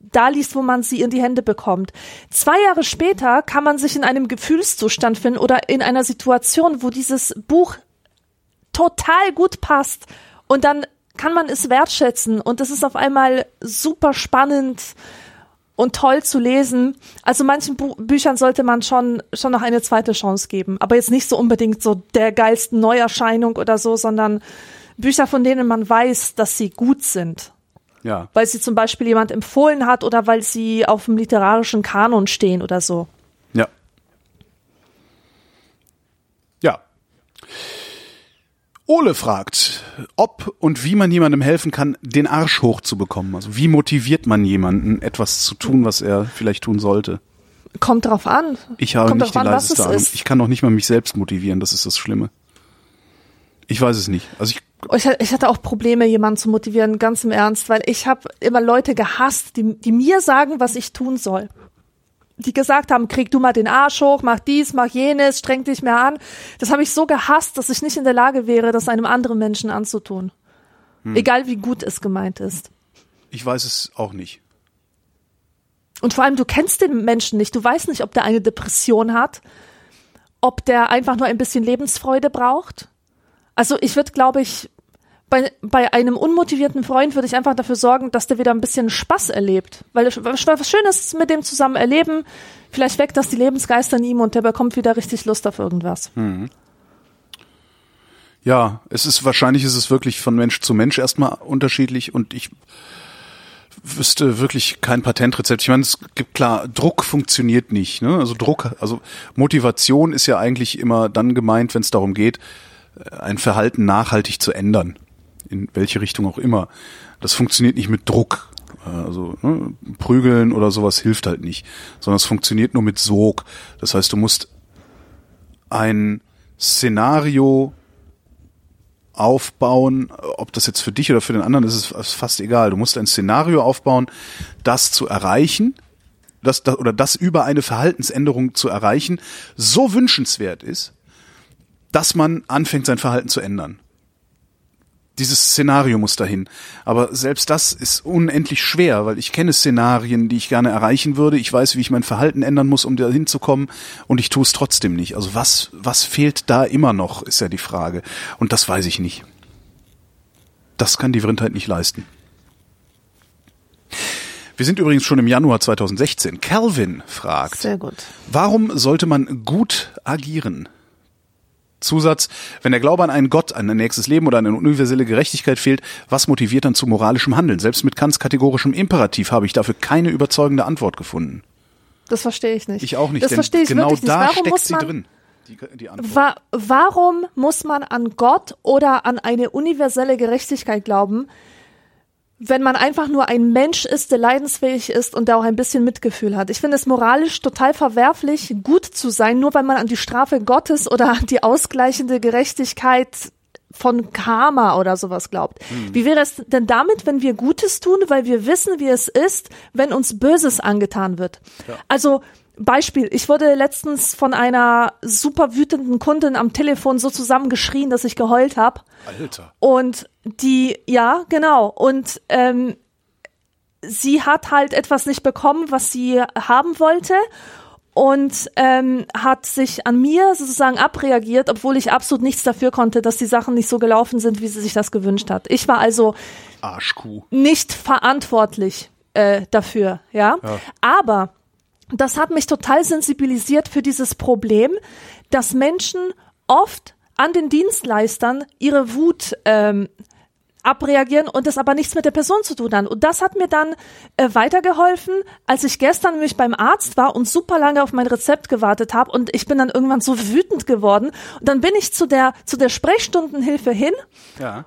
da liest, wo man sie in die Hände bekommt. Zwei Jahre später kann man sich in einem Gefühlszustand finden oder in einer Situation, wo dieses Buch total gut passt und dann kann man es wertschätzen und es ist auf einmal super spannend und toll zu lesen. Also manchen Bu Büchern sollte man schon, schon noch eine zweite Chance geben. Aber jetzt nicht so unbedingt so der geilsten Neuerscheinung oder so, sondern Bücher, von denen man weiß, dass sie gut sind. Ja. Weil sie zum Beispiel jemand empfohlen hat oder weil sie auf dem literarischen Kanon stehen oder so. Ja. Ja. Ole fragt, ob und wie man jemandem helfen kann, den Arsch hochzubekommen. Also wie motiviert man jemanden, etwas zu tun, was er vielleicht tun sollte? Kommt drauf an. Ich habe Kommt nicht die an, leiseste es Ahnung. ist. Ich kann noch nicht mal mich selbst motivieren, das ist das Schlimme. Ich weiß es nicht. Also ich, Ich, ich hatte auch Probleme, jemanden zu motivieren, ganz im Ernst, weil ich habe immer Leute gehasst, die, die mir sagen, was ich tun soll. Die gesagt haben, krieg du mal den Arsch hoch, mach dies, mach jenes, streng dich mehr an. Das habe ich so gehasst, dass ich nicht in der Lage wäre, das einem anderen Menschen anzutun. Egal wie gut es gemeint ist. ich weiß es auch nicht. Und vor allem, du kennst den Menschen nicht. Du weißt nicht, ob der eine Depression hat, ob der einfach nur ein bisschen Lebensfreude braucht. Also ich würde, glaube ich, bei, bei einem unmotivierten Freund würde ich einfach dafür sorgen, dass der wieder ein bisschen Spaß erlebt. Weil es was Schönes mit dem zusammen erleben, vielleicht weckt das die Lebensgeister in ihm und der bekommt wieder richtig Lust auf irgendwas. Ja, es ist wahrscheinlich ist es wirklich von Mensch zu Mensch erstmal unterschiedlich und ich wüsste wirklich kein Patentrezept. Ich meine, es gibt klar, Druck funktioniert nicht. Ne? Also Druck, also Motivation ist ja eigentlich immer dann gemeint, wenn es darum geht, äh, ein Verhalten nachhaltig zu ändern, in welche Richtung auch immer. Das funktioniert nicht mit Druck. Äh, Also ne, prügeln oder sowas hilft halt nicht, sondern es funktioniert nur mit Sog. Das heißt, du musst ein Szenario aufbauen, ob das jetzt für dich oder für den anderen ist, ist fast egal. Du musst ein Szenario aufbauen, das zu erreichen, das, das oder das über eine Verhaltensänderung zu erreichen, so wünschenswert ist, dass man anfängt, sein Verhalten zu ändern. Dieses Szenario muss dahin. Aber selbst das ist unendlich schwer, weil ich kenne Szenarien, die ich gerne erreichen würde. Ich weiß, wie ich mein Verhalten ändern muss, um dahin zu kommen, und ich tue es trotzdem nicht. Also was, was fehlt da immer noch, ist ja die Frage. Und das weiß ich nicht. Das kann die Vrindheit nicht leisten. Wir sind übrigens schon im Januar 2016. Calvin fragt, Sehr gut. Warum sollte man gut agieren? Zusatz, wenn der Glaube an einen Gott, an ein nächstes Leben oder an eine universelle Gerechtigkeit fehlt, was motiviert dann zu moralischem Handeln? Selbst mit Kants kategorischem Imperativ habe ich dafür keine überzeugende Antwort gefunden. Das verstehe ich nicht. Ich auch nicht, Das verstehe ich genau wirklich nicht. da Warum steckt muss sie man, drin. Die, die. Wa warum muss man an Gott oder an eine universelle Gerechtigkeit glauben, wenn man einfach nur ein Mensch ist, der leidensfähig ist und der auch ein bisschen Mitgefühl hat? Ich finde es moralisch total verwerflich, gut zu sein, nur weil man an die Strafe Gottes oder an die ausgleichende Gerechtigkeit von Karma oder sowas glaubt. Wie wäre es denn damit, wenn wir Gutes tun, weil wir wissen, wie es ist, wenn uns Böses angetan wird? Also Beispiel, ich wurde letztens von einer super wütenden Kundin am Telefon so zusammengeschrien, dass ich geheult habe. Alter. Und die, ja, genau. Und ähm, sie hat halt etwas nicht bekommen, was sie haben wollte. Und ähm, hat sich an mir sozusagen abreagiert, obwohl ich absolut nichts dafür konnte, dass die Sachen nicht so gelaufen sind, wie sie sich das gewünscht hat. Ich war also Arschkuh. nicht verantwortlich äh, dafür, ja? Aber das hat mich total sensibilisiert für dieses Problem, dass Menschen oft an den Dienstleistern ihre Wut ähm, abreagieren und das aber nichts mit der Person zu tun hat. Und das hat mir dann äh, weitergeholfen, als ich gestern nämlich beim Arzt war und super lange auf mein Rezept gewartet habe und ich bin dann irgendwann so wütend geworden und dann bin ich zu der zu der Sprechstundenhilfe hin Ja.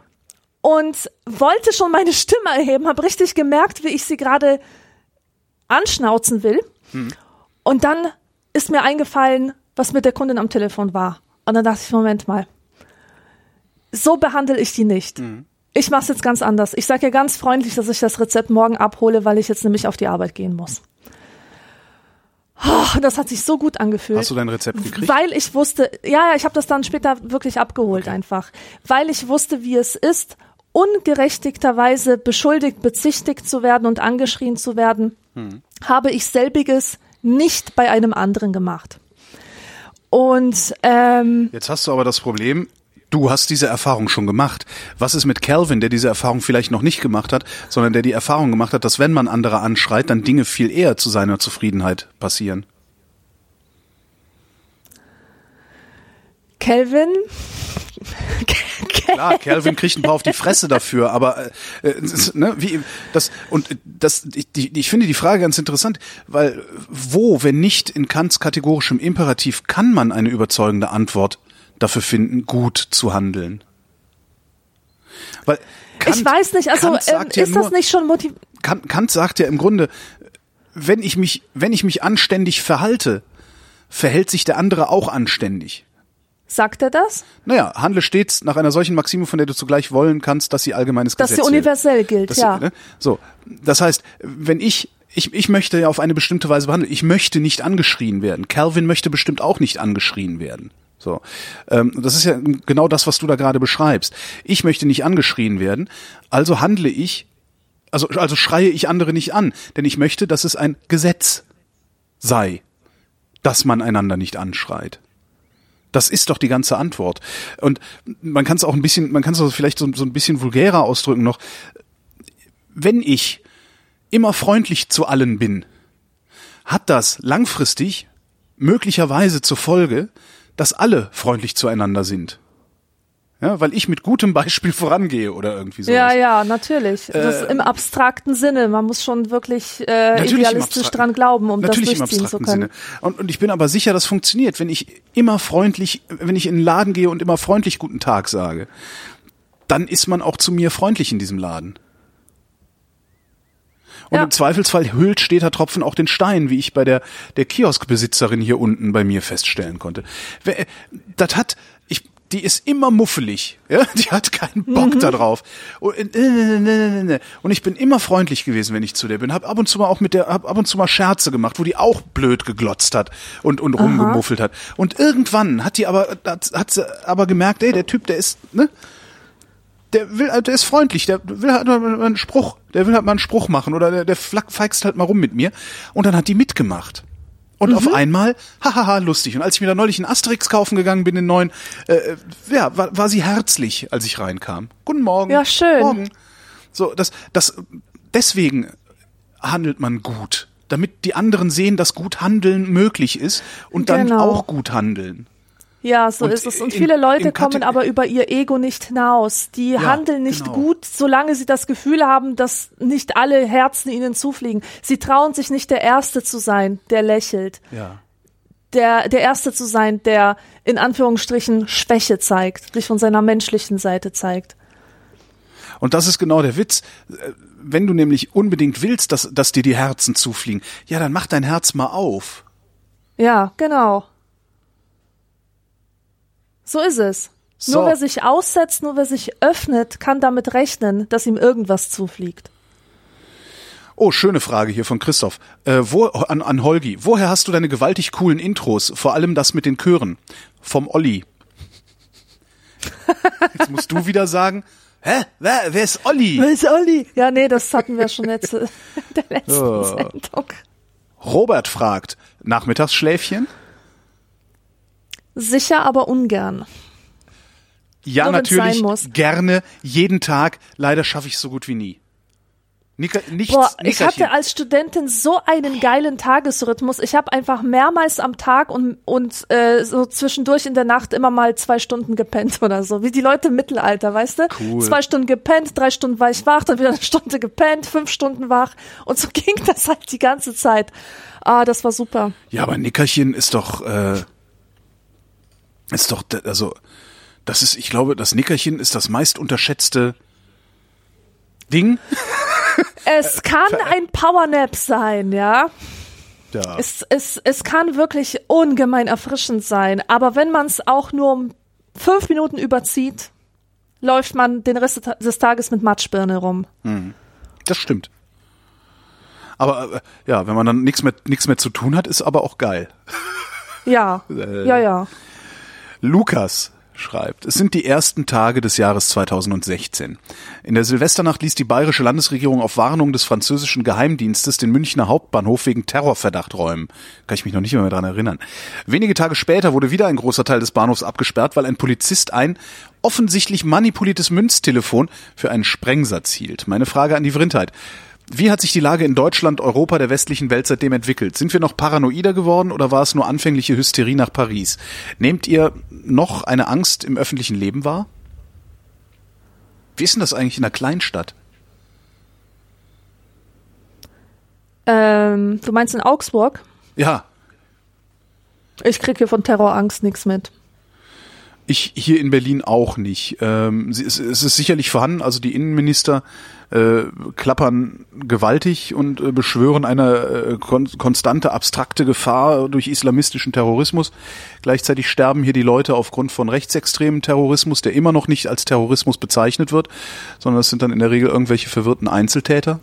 und wollte schon meine Stimme erheben, habe richtig gemerkt, wie ich sie gerade anschnauzen will. Und dann ist mir eingefallen, was mit der Kundin am Telefon war. Und dann dachte ich, Moment mal, so behandle ich die nicht. Ich mache es jetzt ganz anders. Ich sage ihr ganz freundlich, dass ich das Rezept morgen abhole, weil ich jetzt nämlich auf die Arbeit gehen muss. Oh, das hat sich so gut angefühlt. Hast du dein Rezept gekriegt? Weil ich wusste, ja, ja, ich habe das dann später wirklich abgeholt einfach, weil ich wusste, wie es ist, ungerechtigterweise beschuldigt, bezichtigt zu werden und angeschrien zu werden, habe ich selbiges nicht bei einem anderen gemacht. Und ähm, Jetzt hast du aber das Problem, du hast diese Erfahrung schon gemacht. Was ist mit Calvin, der diese Erfahrung vielleicht noch nicht gemacht hat, sondern der die Erfahrung gemacht hat, dass wenn man andere anschreit, dann Dinge viel eher zu seiner Zufriedenheit passieren? Kelvin, Klar, Calvin kriegt ein paar auf die Fresse dafür, aber äh, äh, ne, wie das und das ich, ich finde die Frage ganz interessant, weil wo, wenn nicht in Kants kategorischem Imperativ, kann man eine überzeugende Antwort dafür finden, gut zu handeln. Weil Kant, ich weiß nicht, also ähm, sagt ja ist das nur- nicht schon motiv Kant, Kant sagt ja im Grunde, wenn ich mich, wenn ich mich anständig verhalte, verhält sich der andere auch anständig. Sagt er das? Naja, handle stets nach einer solchen Maxime, von der du zugleich wollen kannst, dass sie allgemeines Dass Gesetz sie wird. universell gilt, Das, ja. ne? So, das heißt, wenn ich ich, ich möchte ja auf eine bestimmte Weise behandeln. Ich möchte nicht angeschrien werden. Calvin möchte bestimmt auch nicht angeschrien werden. So, ähm, das ist ja genau das, was du da gerade beschreibst. Ich möchte nicht angeschrien werden, also handle ich, also also schreie ich andere nicht an, denn ich möchte, dass es ein Gesetz sei, dass man einander nicht anschreit. Das ist doch die ganze Antwort. Und man kann es auch ein bisschen, man kann es vielleicht so, so ein bisschen vulgärer ausdrücken noch. Wenn ich immer freundlich zu allen bin, hat das langfristig möglicherweise zur Folge, dass alle freundlich zueinander sind. Ja, weil ich mit gutem Beispiel vorangehe oder irgendwie sowas. Ja, ja, natürlich. Das im abstrakten Sinne. Man muss schon wirklich äh, idealistisch dran glauben, um Natürlich das im durchziehen zu abstrakten können. Sinne. Und, und ich bin aber sicher, das funktioniert, wenn ich immer freundlich, wenn ich in den Laden gehe und immer freundlich guten Tag sage, dann ist man auch zu mir freundlich in diesem Laden. Und Ja. im Zweifelsfall hüllt steter Tropfen auch den Stein, wie ich bei der, der Kioskbesitzerin hier unten bei mir feststellen konnte. Das hat, die ist immer muffelig, ja, die hat keinen Bock da drauf. Und, äh, äh, äh, äh. und ich bin immer freundlich gewesen, wenn ich zu der bin. Hab ab und zu mal auch mit der, hab ab und zu mal Scherze gemacht, wo die auch blöd geglotzt hat und, und rumgemuffelt hat. Und irgendwann hat die aber, hat, hat sie aber gemerkt, ey, der Typ, der ist, ne, der will, der ist freundlich, der will halt mal einen Spruch, der will halt mal einen Spruch machen oder der, der flack, feixt halt mal rum mit mir. Und dann hat die mitgemacht. Und auf einmal, hahaha, lustig. Und als ich mir da neulich einen Asterix kaufen gegangen bin, den neuen, äh, ja, war, war sie herzlich, als ich reinkam. Guten Morgen. Ja, schön. Morgen. So, das, das, deswegen handelt man gut. Damit die anderen sehen, dass gut handeln möglich ist und dann Genau. auch gut handeln. Ja, so Und ist es. Und in- viele Leute kommen Kate- aber über ihr Ego nicht hinaus. Die handeln nicht genau. gut, solange sie das Gefühl haben, dass nicht alle Herzen ihnen zufliegen. Sie trauen sich nicht der Erste zu sein, der lächelt. Ja. Der, der Erste zu sein, der in Anführungsstrichen Schwäche zeigt, sich von seiner menschlichen Seite zeigt. Und das ist genau der Witz. Wenn du nämlich unbedingt willst, dass, dass dir die Herzen zufliegen, ja, dann mach dein Herz mal auf. Ja, genau. So ist es. So. Nur wer sich aussetzt, nur wer sich öffnet, kann damit rechnen, dass ihm irgendwas zufliegt. Oh, schöne Frage hier von Christoph. Äh, wo, an, an Holgi. Woher hast du deine gewaltig coolen Intros? Vor allem das mit den Chören. Vom Olli. Jetzt musst du wieder sagen, hä? Wer, wer ist Olli? Wer ist Olli? Ja, nee, das hatten wir schon letzte, in der letzten Oh. Sendung. Robert fragt, Nachmittagsschläfchen? Sicher, aber ungern. Ja, Nur natürlich. Gerne, jeden Tag. Leider schaffe ich es so gut wie nie. Nicka, nichts, Boah, ich hatte als Studentin so einen geilen Tagesrhythmus. Ich habe einfach mehrmals am Tag und, und äh, so zwischendurch in der Nacht immer mal zwei Stunden gepennt oder so. Wie die Leute im Mittelalter, weißt du? Cool. Zwei Stunden gepennt, drei Stunden war ich wach, dann wieder eine Stunde gepennt, fünf Stunden wach. Und so ging das halt die ganze Zeit. Ah, das war super. Ja, aber Nickerchen ist doch, äh, ist doch, also, das ist, ich glaube, das Nickerchen ist das meist unterschätzte Ding. Es kann ein Powernap sein, ja. Ja. Es, es, es kann wirklich ungemein erfrischend sein, aber wenn man es auch nur um fünf Minuten überzieht, läuft man den Rest des Tages mit Matschbirne rum. Das stimmt. Aber äh, ja, wenn man dann nichts mehr, nichts mehr zu tun hat, ist aber auch geil. Ja, Äh. ja, ja. Lukas schreibt, es sind die ersten Tage des Jahres 2016. In der Silvesternacht ließ die bayerische Landesregierung auf Warnung des französischen Geheimdienstes den Münchner Hauptbahnhof wegen Terrorverdacht räumen. Kann ich mich noch nicht mehr dran erinnern. Wenige Tage später wurde wieder ein großer Teil des Bahnhofs abgesperrt, weil ein Polizist ein offensichtlich manipuliertes Münztelefon für einen Sprengsatz hielt. Meine Frage an die Vrindheit. Wie hat sich die Lage in Deutschland, Europa, der westlichen Welt seitdem entwickelt? Sind wir noch paranoider geworden oder war es nur anfängliche Hysterie nach Paris? Nehmt ihr noch eine Angst im öffentlichen Leben wahr? Wie ist denn das eigentlich in einer Kleinstadt? Ähm, du meinst in Augsburg? Ja, Ich krieg hier von Terrorangst nichts mit. Ich hier in Berlin auch nicht. Ähm, es, es ist sicherlich vorhanden. Also die Innenminister äh, klappern gewaltig und äh, beschwören eine äh, kon konstante abstrakte Gefahr durch islamistischen Terrorismus. Gleichzeitig sterben hier die Leute aufgrund von rechtsextremen Terrorismus, der immer noch nicht als Terrorismus bezeichnet wird, sondern das sind dann in der Regel irgendwelche verwirrten Einzeltäter,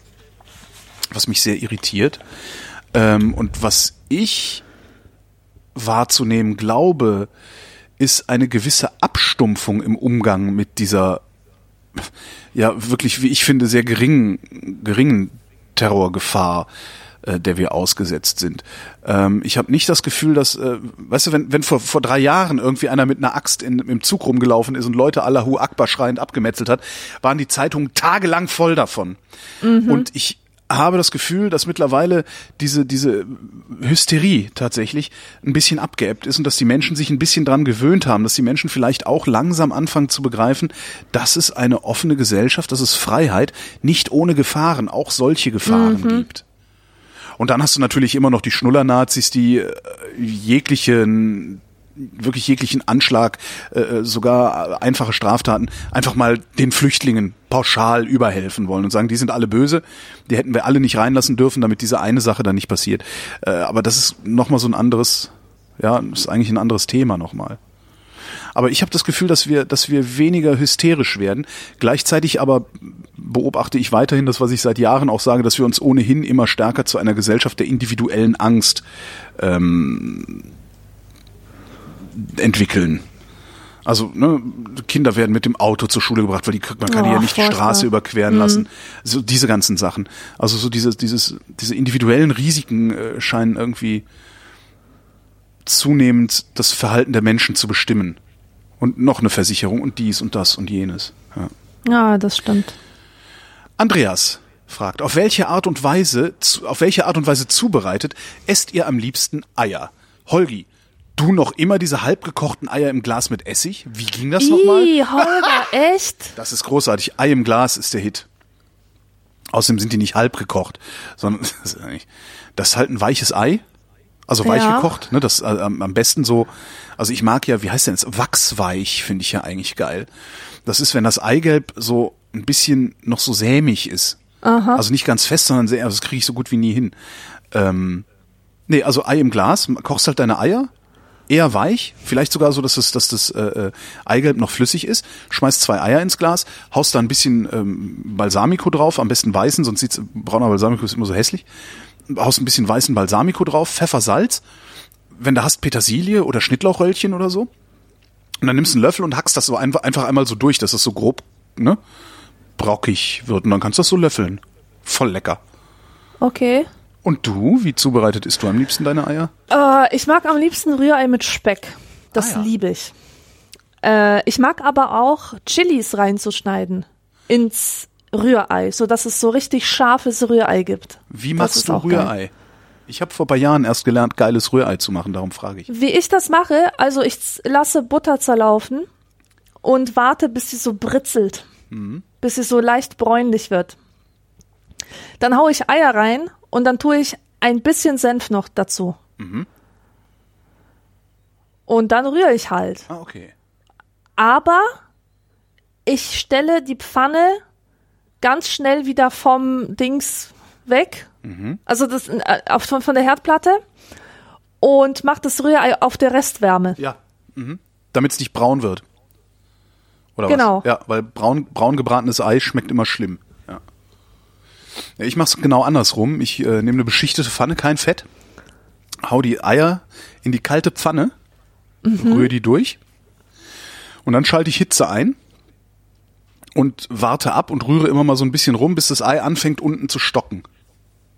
was mich sehr irritiert. Ähm, und was ich wahrzunehmen glaube, ist eine gewisse Abstumpfung im Umgang mit dieser, ja, wirklich, wie ich finde, sehr geringen, geringen Terrorgefahr, äh, der wir ausgesetzt sind. Ähm, ich habe nicht das Gefühl, dass, äh, weißt du, wenn, wenn vor, vor drei Jahren irgendwie einer mit einer Axt in, im Zug rumgelaufen ist und Leute Allahu Akbar schreiend abgemetzelt hat, waren die Zeitungen tagelang voll davon. Und ich habe das Gefühl, dass mittlerweile diese, diese Hysterie tatsächlich ein bisschen abgeebbt ist und dass die Menschen sich ein bisschen dran gewöhnt haben, dass die Menschen vielleicht auch langsam anfangen zu begreifen, dass es eine offene Gesellschaft, dass es Freiheit nicht ohne Gefahren, auch solche Gefahren gibt. Und dann hast du natürlich immer noch die Schnuller-Nazis, die äh, jeglichen wirklich jeglichen Anschlag, äh, sogar einfache Straftaten, einfach mal den Flüchtlingen pauschal überhelfen wollen und sagen, die sind alle böse, die hätten wir alle nicht reinlassen dürfen, damit diese eine Sache dann nicht passiert. Äh, aber das ist nochmal so ein anderes, ja, ist eigentlich ein anderes Thema nochmal. Aber ich habe das Gefühl, dass wir, dass wir weniger hysterisch werden. Gleichzeitig aber beobachte ich weiterhin das, was ich seit Jahren auch sage, dass wir uns ohnehin immer stärker zu einer Gesellschaft der individuellen Angst ähm, entwickeln. Also ne, Kinder werden mit dem Auto zur Schule gebracht, weil die man kann die Oh, ja nicht die. Straße überqueren lassen. So diese ganzen Sachen. Also so dieses dieses diese individuellen Risiken äh, scheinen irgendwie zunehmend das Verhalten der Menschen zu bestimmen. Und noch eine Versicherung und dies und das und jenes. Ja. Ja, das stimmt. Andreas fragt, auf welche Art und Weise, auf welche Art und Weise zubereitet, esst ihr am liebsten Eier? Holgi, du noch immer diese halbgekochten Eier im Glas mit Essig? Wie ging das nochmal? Holger, echt? Das ist großartig. Ei im Glas ist der Hit. Außerdem sind die nicht halb gekocht, sondern das ist, halt ein weiches Ei. Also weich Ja. gekocht, ne? Das äh, am besten so. Also ich mag ja, wie heißt denn das? Wachsweich finde ich ja eigentlich geil. Das ist, wenn das Eigelb so ein bisschen noch so sämig ist. Also nicht ganz fest, sondern sehr, also das kriege ich so gut wie nie hin. Ähm, nee, also Ei im Glas, kochst halt deine Eier, eher weich, vielleicht sogar so, dass das, dass das äh, äh, Eigelb noch flüssig ist, schmeißt zwei Eier ins Glas, haust da ein bisschen ähm, Balsamico drauf, am besten weißen, sonst sieht's brauner Balsamico ist immer so hässlich. Haust ein bisschen weißen Balsamico drauf, Pfeffer, Salz, wenn du hast Petersilie oder Schnittlauchröllchen oder so. Und dann nimmst du einen Löffel und hackst das so einfach, einfach einmal so durch, dass das so grob, ne, brockig wird. Und dann kannst du das so löffeln. Voll lecker. Okay. Und du, wie zubereitet isst du am liebsten deine Eier? Äh, ich mag am liebsten Rührei mit Speck. Das Ah, ja. liebe ich. Äh, ich mag aber auch Chilis reinzuschneiden ins Rührei, so dass es so richtig scharfes Rührei gibt. Wie machst du auch geil. Rührei? Ich habe vor ein paar Jahren erst gelernt, geiles Rührei zu machen, darum frage ich. Wie ich das mache, also ich lasse Butter zerlaufen und warte, bis sie so britzelt, bis sie so leicht bräunlich wird. Dann haue ich Eier rein und dann tue ich ein bisschen Senf noch dazu. Und dann rühre ich halt. Ah, okay. Aber ich stelle die Pfanne ganz schnell wieder vom Dings weg. Also das äh, auf, von, von der Herdplatte und mache das Rührei auf der Restwärme. Ja. Mhm. Damit es nicht braun wird. Oder Genau. was? Ja, weil braun, braun gebratenes Ei schmeckt immer schlimm. Ich mache es genau andersrum. Ich äh, nehme eine beschichtete Pfanne, kein Fett, hau die Eier in die kalte Pfanne, rühre die durch und dann schalte ich Hitze ein und warte ab und rühre immer mal so ein bisschen rum, bis das Ei anfängt unten zu stocken.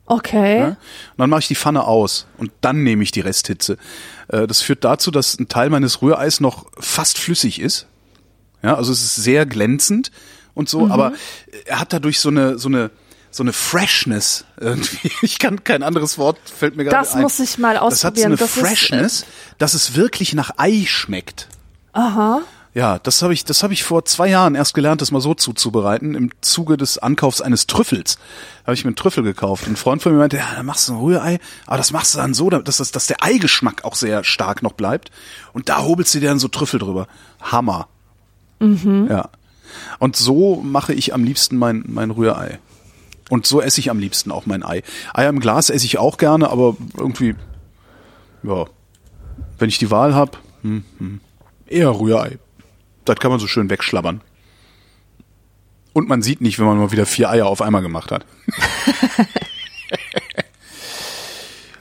Okay. Ja? Und dann mache ich die Pfanne aus und dann nehme ich die Resthitze. Äh, Das führt dazu, dass ein Teil meines Rühreis noch fast flüssig ist. Ja, also es ist sehr glänzend und so, aber er hat dadurch so eine so eine so eine Freshness irgendwie. Ich kann kein anderes Wort fällt mir gerade Das ein. muss ich mal Das hat so ausprobieren. eine Das ist, äh, Freshness, dass es wirklich nach Ei schmeckt. Aha. Ja, das habe ich, das habe ich vor zwei Jahren erst gelernt, das mal so zuzubereiten. Im Zuge des Ankaufs eines Trüffels habe ich mir einen Trüffel gekauft. Ein Freund von mir meinte, ja, dann machst du ein Rührei, aber das machst du dann so, dass, dass, dass der Eigeschmack auch sehr stark noch bleibt. Und da hobelst du dir dann so Trüffel drüber. Hammer. Mhm. Ja. Und so mache ich am liebsten mein, mein Rührei. Und so esse ich am liebsten auch mein Ei. Eier im Glas esse ich auch gerne, aber irgendwie, ja, wenn ich die Wahl habe, hm, hm, eher Rührei. Das kann man so schön wegschlabbern. Und man sieht nicht, wenn man mal wieder vier Eier auf einmal gemacht hat.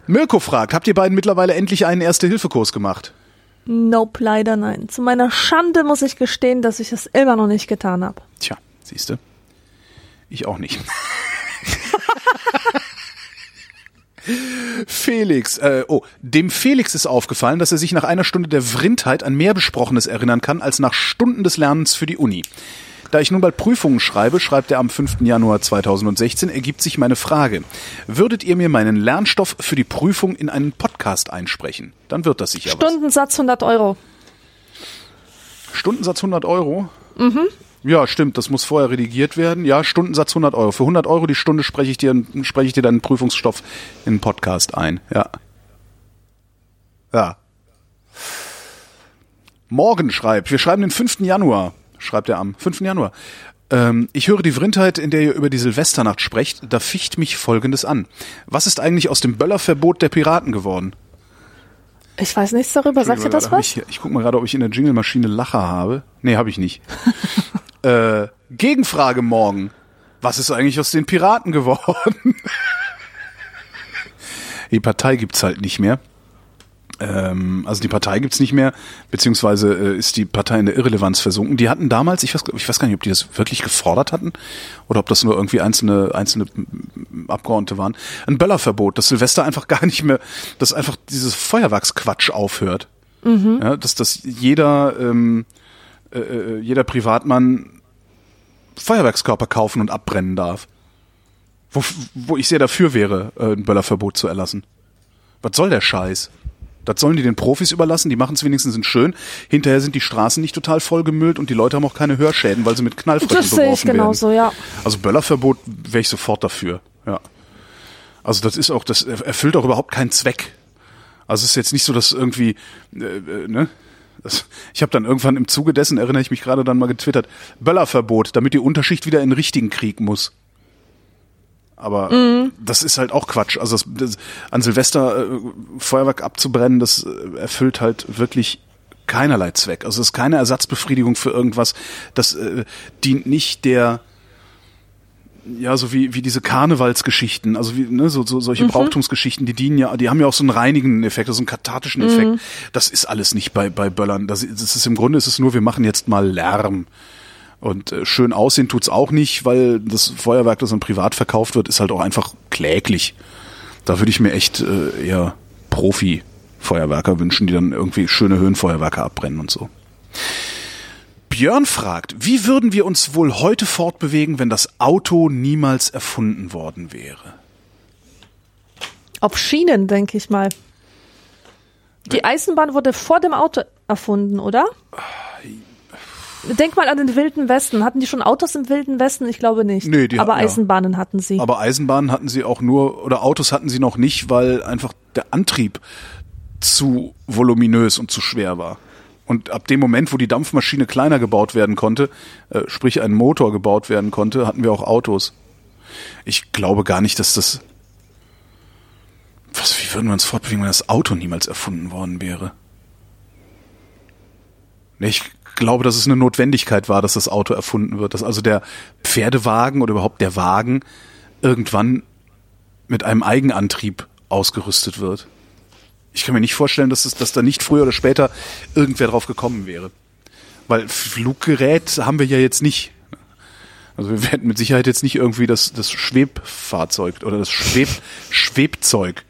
Mirko fragt, habt ihr beiden mittlerweile endlich einen Erste-Hilfe-Kurs gemacht? Nope, leider nein. Zu meiner Schande muss ich gestehen, dass ich es immer noch nicht getan habe. Tja, siehste. Ich auch nicht. Felix, äh, oh, dem Felix ist aufgefallen, dass er sich nach einer Stunde der Vrindheit an mehr Besprochenes erinnern kann als nach Stunden des Lernens für die Uni. Da ich nun bald Prüfungen schreibe, schreibt er am 5. Januar 2016, ergibt sich meine Frage. Würdet ihr mir meinen Lernstoff für die Prüfung in einen Podcast einsprechen? Dann wird das sicher Stundensatz 100 Euro. Stundensatz 100 Euro? Mhm. Ja, stimmt, das muss vorher redigiert werden. Ja, Stundensatz 100 Euro. Für 100 Euro die Stunde spreche ich dir, spreche ich dir deinen Prüfungsstoff in den Podcast ein. Ja. Ja. Morgen schreibt, wir schreiben den 5. Januar, schreibt er am 5. Januar. Ähm, ich höre die Vrindheit, in der ihr über die Silvesternacht sprecht, da ficht mich Folgendes an. Was ist eigentlich aus dem Böllerverbot der Piraten geworden? Ich weiß nichts darüber. Sagt ihr das was? Ich, ich guck mal gerade, ob ich in der Jingle-Maschine Lacher habe. Nee, habe ich nicht. äh, Gegenfrage morgen. Was ist eigentlich aus den Piraten geworden? die Partei gibt's halt nicht mehr. Ähm, also die Partei gibt's nicht mehr, beziehungsweise äh, ist die Partei in der Irrelevanz versunken. Die hatten damals, ich weiß, ich weiß gar nicht, ob die das wirklich gefordert hatten oder ob das nur irgendwie einzelne, einzelne Abgeordnete waren. Ein Böllerverbot, dass Silvester einfach gar nicht mehr, dass einfach dieses Feuerwerksquatsch aufhört. Ja, dass, dass jeder, ähm, äh, äh, jeder Privatmann Feuerwerkskörper kaufen und abbrennen darf. Wo, wo ich sehr dafür wäre, äh, ein Böllerverbot zu erlassen. Was soll der Scheiß? Das sollen die den Profis überlassen, die machen es wenigstens in schön. Hinterher sind die Straßen nicht total vollgemüllt und die Leute haben auch keine Hörschäden, weil sie mit Knallfröschen Das sehe ich beworfen werden. genauso, ja. Also Böllerverbot wäre ich sofort dafür, ja. Also das ist auch, das erfüllt auch überhaupt keinen Zweck. Also es ist jetzt nicht so, dass irgendwie, äh, äh, ne? Das, ich habe dann irgendwann im Zuge dessen, erinnere ich mich gerade dann mal getwittert, Böllerverbot, damit die Unterschicht wieder in den richtigen Krieg muss. Aber das ist halt auch Quatsch. Also das, das, an Silvester äh, Feuerwerk abzubrennen, das äh, erfüllt halt wirklich keinerlei Zweck. Also es ist keine Ersatzbefriedigung für irgendwas. Das äh, dient nicht der ja, so wie, wie diese Karnevalsgeschichten, also wie, ne, so, so solche Brauchtumsgeschichten, die dienen ja, die haben ja auch so einen reinigenden Effekt, also einen kathartischen Effekt. Das ist alles nicht bei, bei Böllern. Das, das ist im Grunde ist es nur, wir machen jetzt mal Lärm. Und äh, schön aussehen tut's auch nicht, weil das Feuerwerk, das dann privat verkauft wird, ist halt auch einfach kläglich. Da würde ich mir echt äh, eher Profi-Feuerwerker wünschen, die dann irgendwie schöne Höhenfeuerwerke abbrennen und so. Björn fragt, wie würden wir uns wohl heute fortbewegen, wenn das Auto niemals erfunden worden wäre? Auf Schienen, denke ich mal. Die Eisenbahn wurde vor dem Auto erfunden, oder? Denk mal an den Wilden Westen. Hatten die schon Autos im Wilden Westen? Ich glaube nicht. Nee, die Aber hatten ja- Eisenbahnen hatten sie. Aber Eisenbahnen hatten sie auch nur, oder Autos hatten sie noch nicht, weil einfach der Antrieb zu voluminös und zu schwer war. Und ab dem Moment, wo die Dampfmaschine kleiner gebaut werden konnte, äh, sprich ein Motor gebaut werden konnte, hatten wir auch Autos. Ich glaube gar nicht, dass das. Was, wie würden wir uns fortbewegen, wenn das Auto niemals erfunden worden wäre? Ich glaube, dass es eine Notwendigkeit war, dass das Auto erfunden wird. Dass also der Pferdewagen oder überhaupt der Wagen irgendwann mit einem Eigenantrieb ausgerüstet wird. Ich kann mir nicht vorstellen, dass, es, dass da nicht früher oder später irgendwer drauf gekommen wäre. Weil Fluggerät haben wir ja jetzt nicht. Also wir werden mit Sicherheit jetzt nicht irgendwie das, das Schwebfahrzeug oder das Schweb, Schwebzeug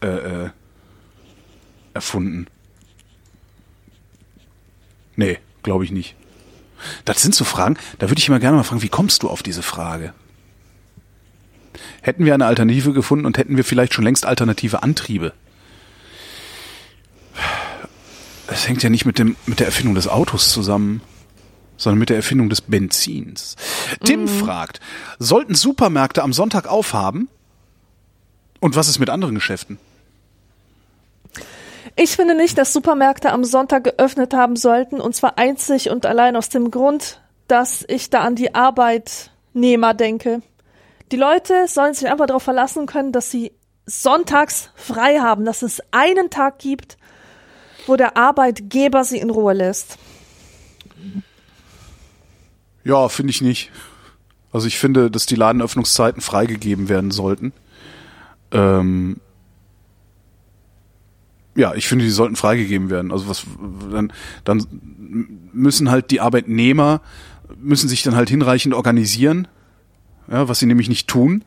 äh, äh, erfunden. Nee, glaube ich nicht. Das sind so Fragen, da würde ich immer gerne mal fragen, wie kommst du auf diese Frage? Hätten wir eine Alternative gefunden und hätten wir vielleicht schon längst alternative Antriebe? Es hängt ja nicht mit dem mit der Erfindung des Autos zusammen, sondern mit der Erfindung des Benzins. Tim fragt: Sollten Supermärkte am Sonntag aufhaben? Und was ist mit anderen Geschäften? Ich finde nicht, dass Supermärkte am Sonntag geöffnet haben sollten, und zwar einzig und allein aus dem Grund, dass ich da an die Arbeitnehmer denke. Die Leute sollen sich einfach darauf verlassen können, dass sie sonntags frei haben, dass es einen Tag gibt, wo der Arbeitgeber sie in Ruhe lässt. Ja, finde ich nicht. Also ich finde, dass die Ladenöffnungszeiten freigegeben werden sollten. Ähm ja, ich finde, die sollten freigegeben werden. Also was dann, dann müssen halt die Arbeitnehmer müssen sich dann halt hinreichend organisieren, ja, was sie nämlich nicht tun.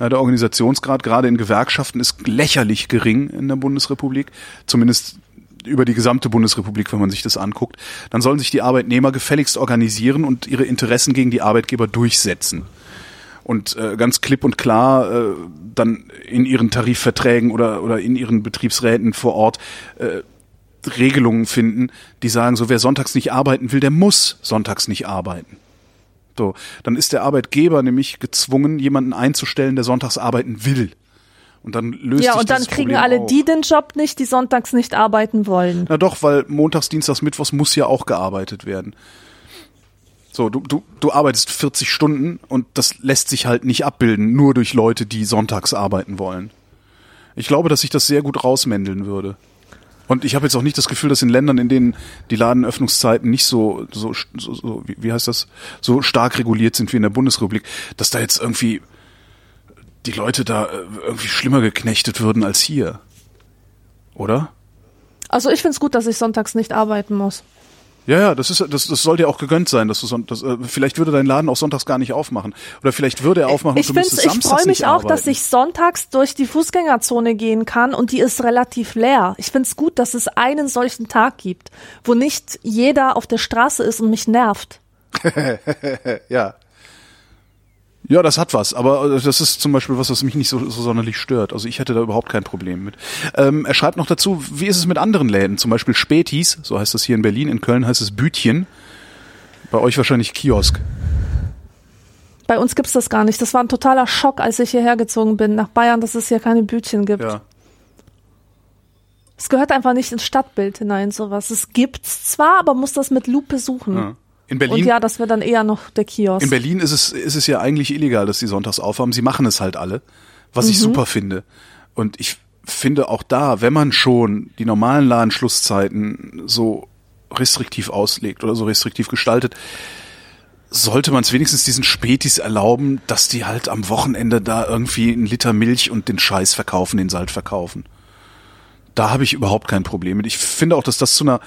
Ja, der Organisationsgrad gerade in Gewerkschaften ist lächerlich gering in der Bundesrepublik, zumindest über die gesamte Bundesrepublik, wenn man sich das anguckt. Dann sollen sich die Arbeitnehmer gefälligst organisieren und ihre Interessen gegen die Arbeitgeber durchsetzen und äh, ganz klipp und klar äh, dann in ihren Tarifverträgen oder, oder in ihren Betriebsräten vor Ort äh, Regelungen finden, die sagen, so wer sonntags nicht arbeiten will, der muss sonntags nicht arbeiten. So, dann ist der Arbeitgeber nämlich gezwungen, jemanden einzustellen, der sonntags arbeiten will. Und dann löst Ja, und dann kriegen Problem alle auch. die den Job nicht, die sonntags nicht arbeiten wollen. Na doch, weil montags, dienstags, mittwochs muss ja auch gearbeitet werden. So, du, du, du arbeitest 40 Stunden und das lässt sich halt nicht abbilden, nur durch Leute, die sonntags arbeiten wollen. Ich glaube, dass sich das sehr gut rausmändeln würde. Und ich habe jetzt auch nicht das Gefühl, dass in Ländern, in denen die Ladenöffnungszeiten nicht so, so, so, so wie heißt das, so stark reguliert sind wie in der Bundesrepublik, dass da jetzt irgendwie die Leute da äh, irgendwie schlimmer geknechtet würden als hier. Oder? Also ich find's gut, dass ich sonntags nicht arbeiten muss. Ja, ja, das ist das, das sollte ja auch gegönnt sein, dass du son das, äh, vielleicht würde dein Laden auch sonntags gar nicht aufmachen oder vielleicht würde er aufmachen ich ich samstags freue mich auch, arbeiten. dass ich sonntags durch die Fußgängerzone gehen kann und die ist relativ leer. Ich find's gut, dass es einen solchen Tag gibt, wo nicht jeder auf der Straße ist und mich nervt. ja. Ja, das hat was, aber äh, das ist zum Beispiel was, was mich nicht so, so sonderlich stört. Also ich hätte da überhaupt kein Problem mit. Ähm, er schreibt noch dazu, wie ist es mit anderen Läden? Zum Beispiel Spätis, so heißt das hier in Berlin, in Köln heißt es Bütchen. Bei euch wahrscheinlich Kiosk. Bei uns gibt's das gar nicht. Das war ein totaler Schock, als ich hierher gezogen bin nach Bayern, dass es hier keine Bütchen gibt. Ja. Es gehört einfach nicht ins Stadtbild hinein, sowas. Es gibt's zwar, aber muss das mit Lupe suchen. ja. In Und Berlin, ja, das wäre dann eher noch der Kiosk. in Berlin ist es, ist es ja eigentlich illegal, dass die sonntags aufhaben. Sie machen es halt alle, was ich super finde. Und ich finde auch da, wenn man schon die normalen Ladenschlusszeiten so restriktiv auslegt oder so restriktiv gestaltet, sollte man es wenigstens diesen Spätis erlauben, dass die halt am Wochenende da irgendwie einen Liter Milch und den Scheiß verkaufen, den Salt verkaufen. Da habe ich überhaupt kein Problem mit. Ich finde auch, dass das zu einer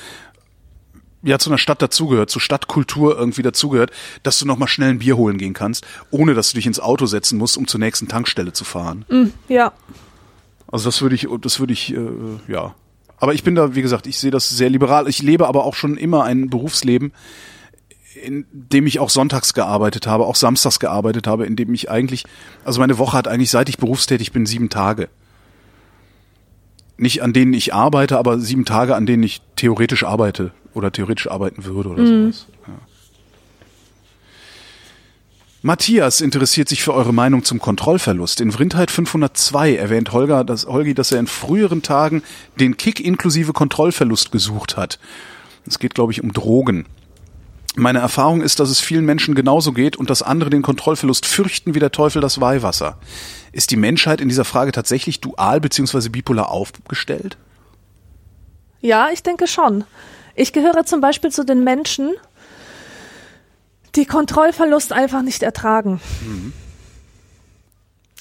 ja zu einer Stadt dazugehört, zu Stadtkultur irgendwie dazugehört, dass du noch mal schnell ein Bier holen gehen kannst, ohne dass du dich ins Auto setzen musst, um zur nächsten Tankstelle zu fahren. ja. Also das würde ich, das würde ich, äh, ja. Aber ich bin da, wie gesagt, ich sehe das sehr liberal. Ich lebe aber auch schon immer ein Berufsleben, in dem ich auch sonntags gearbeitet habe, auch samstags gearbeitet habe, in dem ich eigentlich, also meine Woche hat eigentlich, seit ich berufstätig bin, sieben Tage. Nicht an denen ich arbeite, aber sieben Tage, an denen ich theoretisch arbeite oder theoretisch arbeiten würde oder sowas. Ja. Matthias interessiert sich für eure Meinung zum Kontrollverlust. In Vrindheit 502 erwähnt Holger, dass, Holgi, dass er in früheren Tagen den Kick inklusive Kontrollverlust gesucht hat. Es geht, glaube ich, um Drogen. Meine Erfahrung ist, dass es vielen Menschen genauso geht und dass andere den Kontrollverlust fürchten wie der Teufel das Weihwasser. Ist die Menschheit in dieser Frage tatsächlich dual bzw. bipolar aufgestellt? Ja, ich denke schon. Ich gehöre zum Beispiel zu den Menschen, die Kontrollverlust einfach nicht ertragen.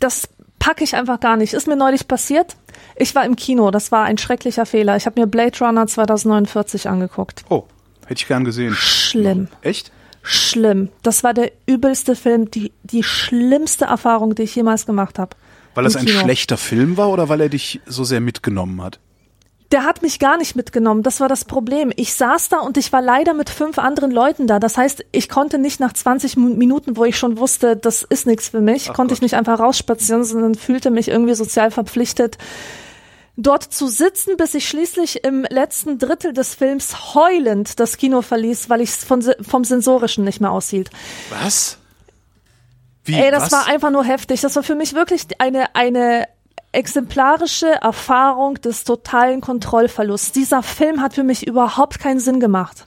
Das packe ich einfach gar nicht. Ist mir neulich passiert. Ich war im Kino, das war ein schrecklicher Fehler. Ich habe mir Blade Runner 2049 angeguckt. Oh, hätte ich gern gesehen. Schlimm, Echt? schlimm. Das war der übelste Film, die, die schlimmste Erfahrung, die ich jemals gemacht habe. Weil das ein schlechter Film war oder weil er dich so sehr mitgenommen hat? Der hat mich gar nicht mitgenommen. Das war das Problem. Ich saß da und ich war leider mit fünf anderen Leuten da. Das heißt, ich konnte nicht nach 20 Mu- Minuten, wo ich schon wusste, das ist nichts für mich, konnte ich nicht einfach rausspazieren, sondern fühlte mich irgendwie sozial verpflichtet, dort zu sitzen, bis ich schließlich im letzten Drittel des Films heulend das Kino verließ, weil ich es vom Sensorischen nicht mehr aushielt. Was? Wie, Ey, das was? war einfach nur heftig. Das war für mich wirklich eine, eine exemplarische Erfahrung des totalen Kontrollverlusts. Dieser Film hat für mich überhaupt keinen Sinn gemacht.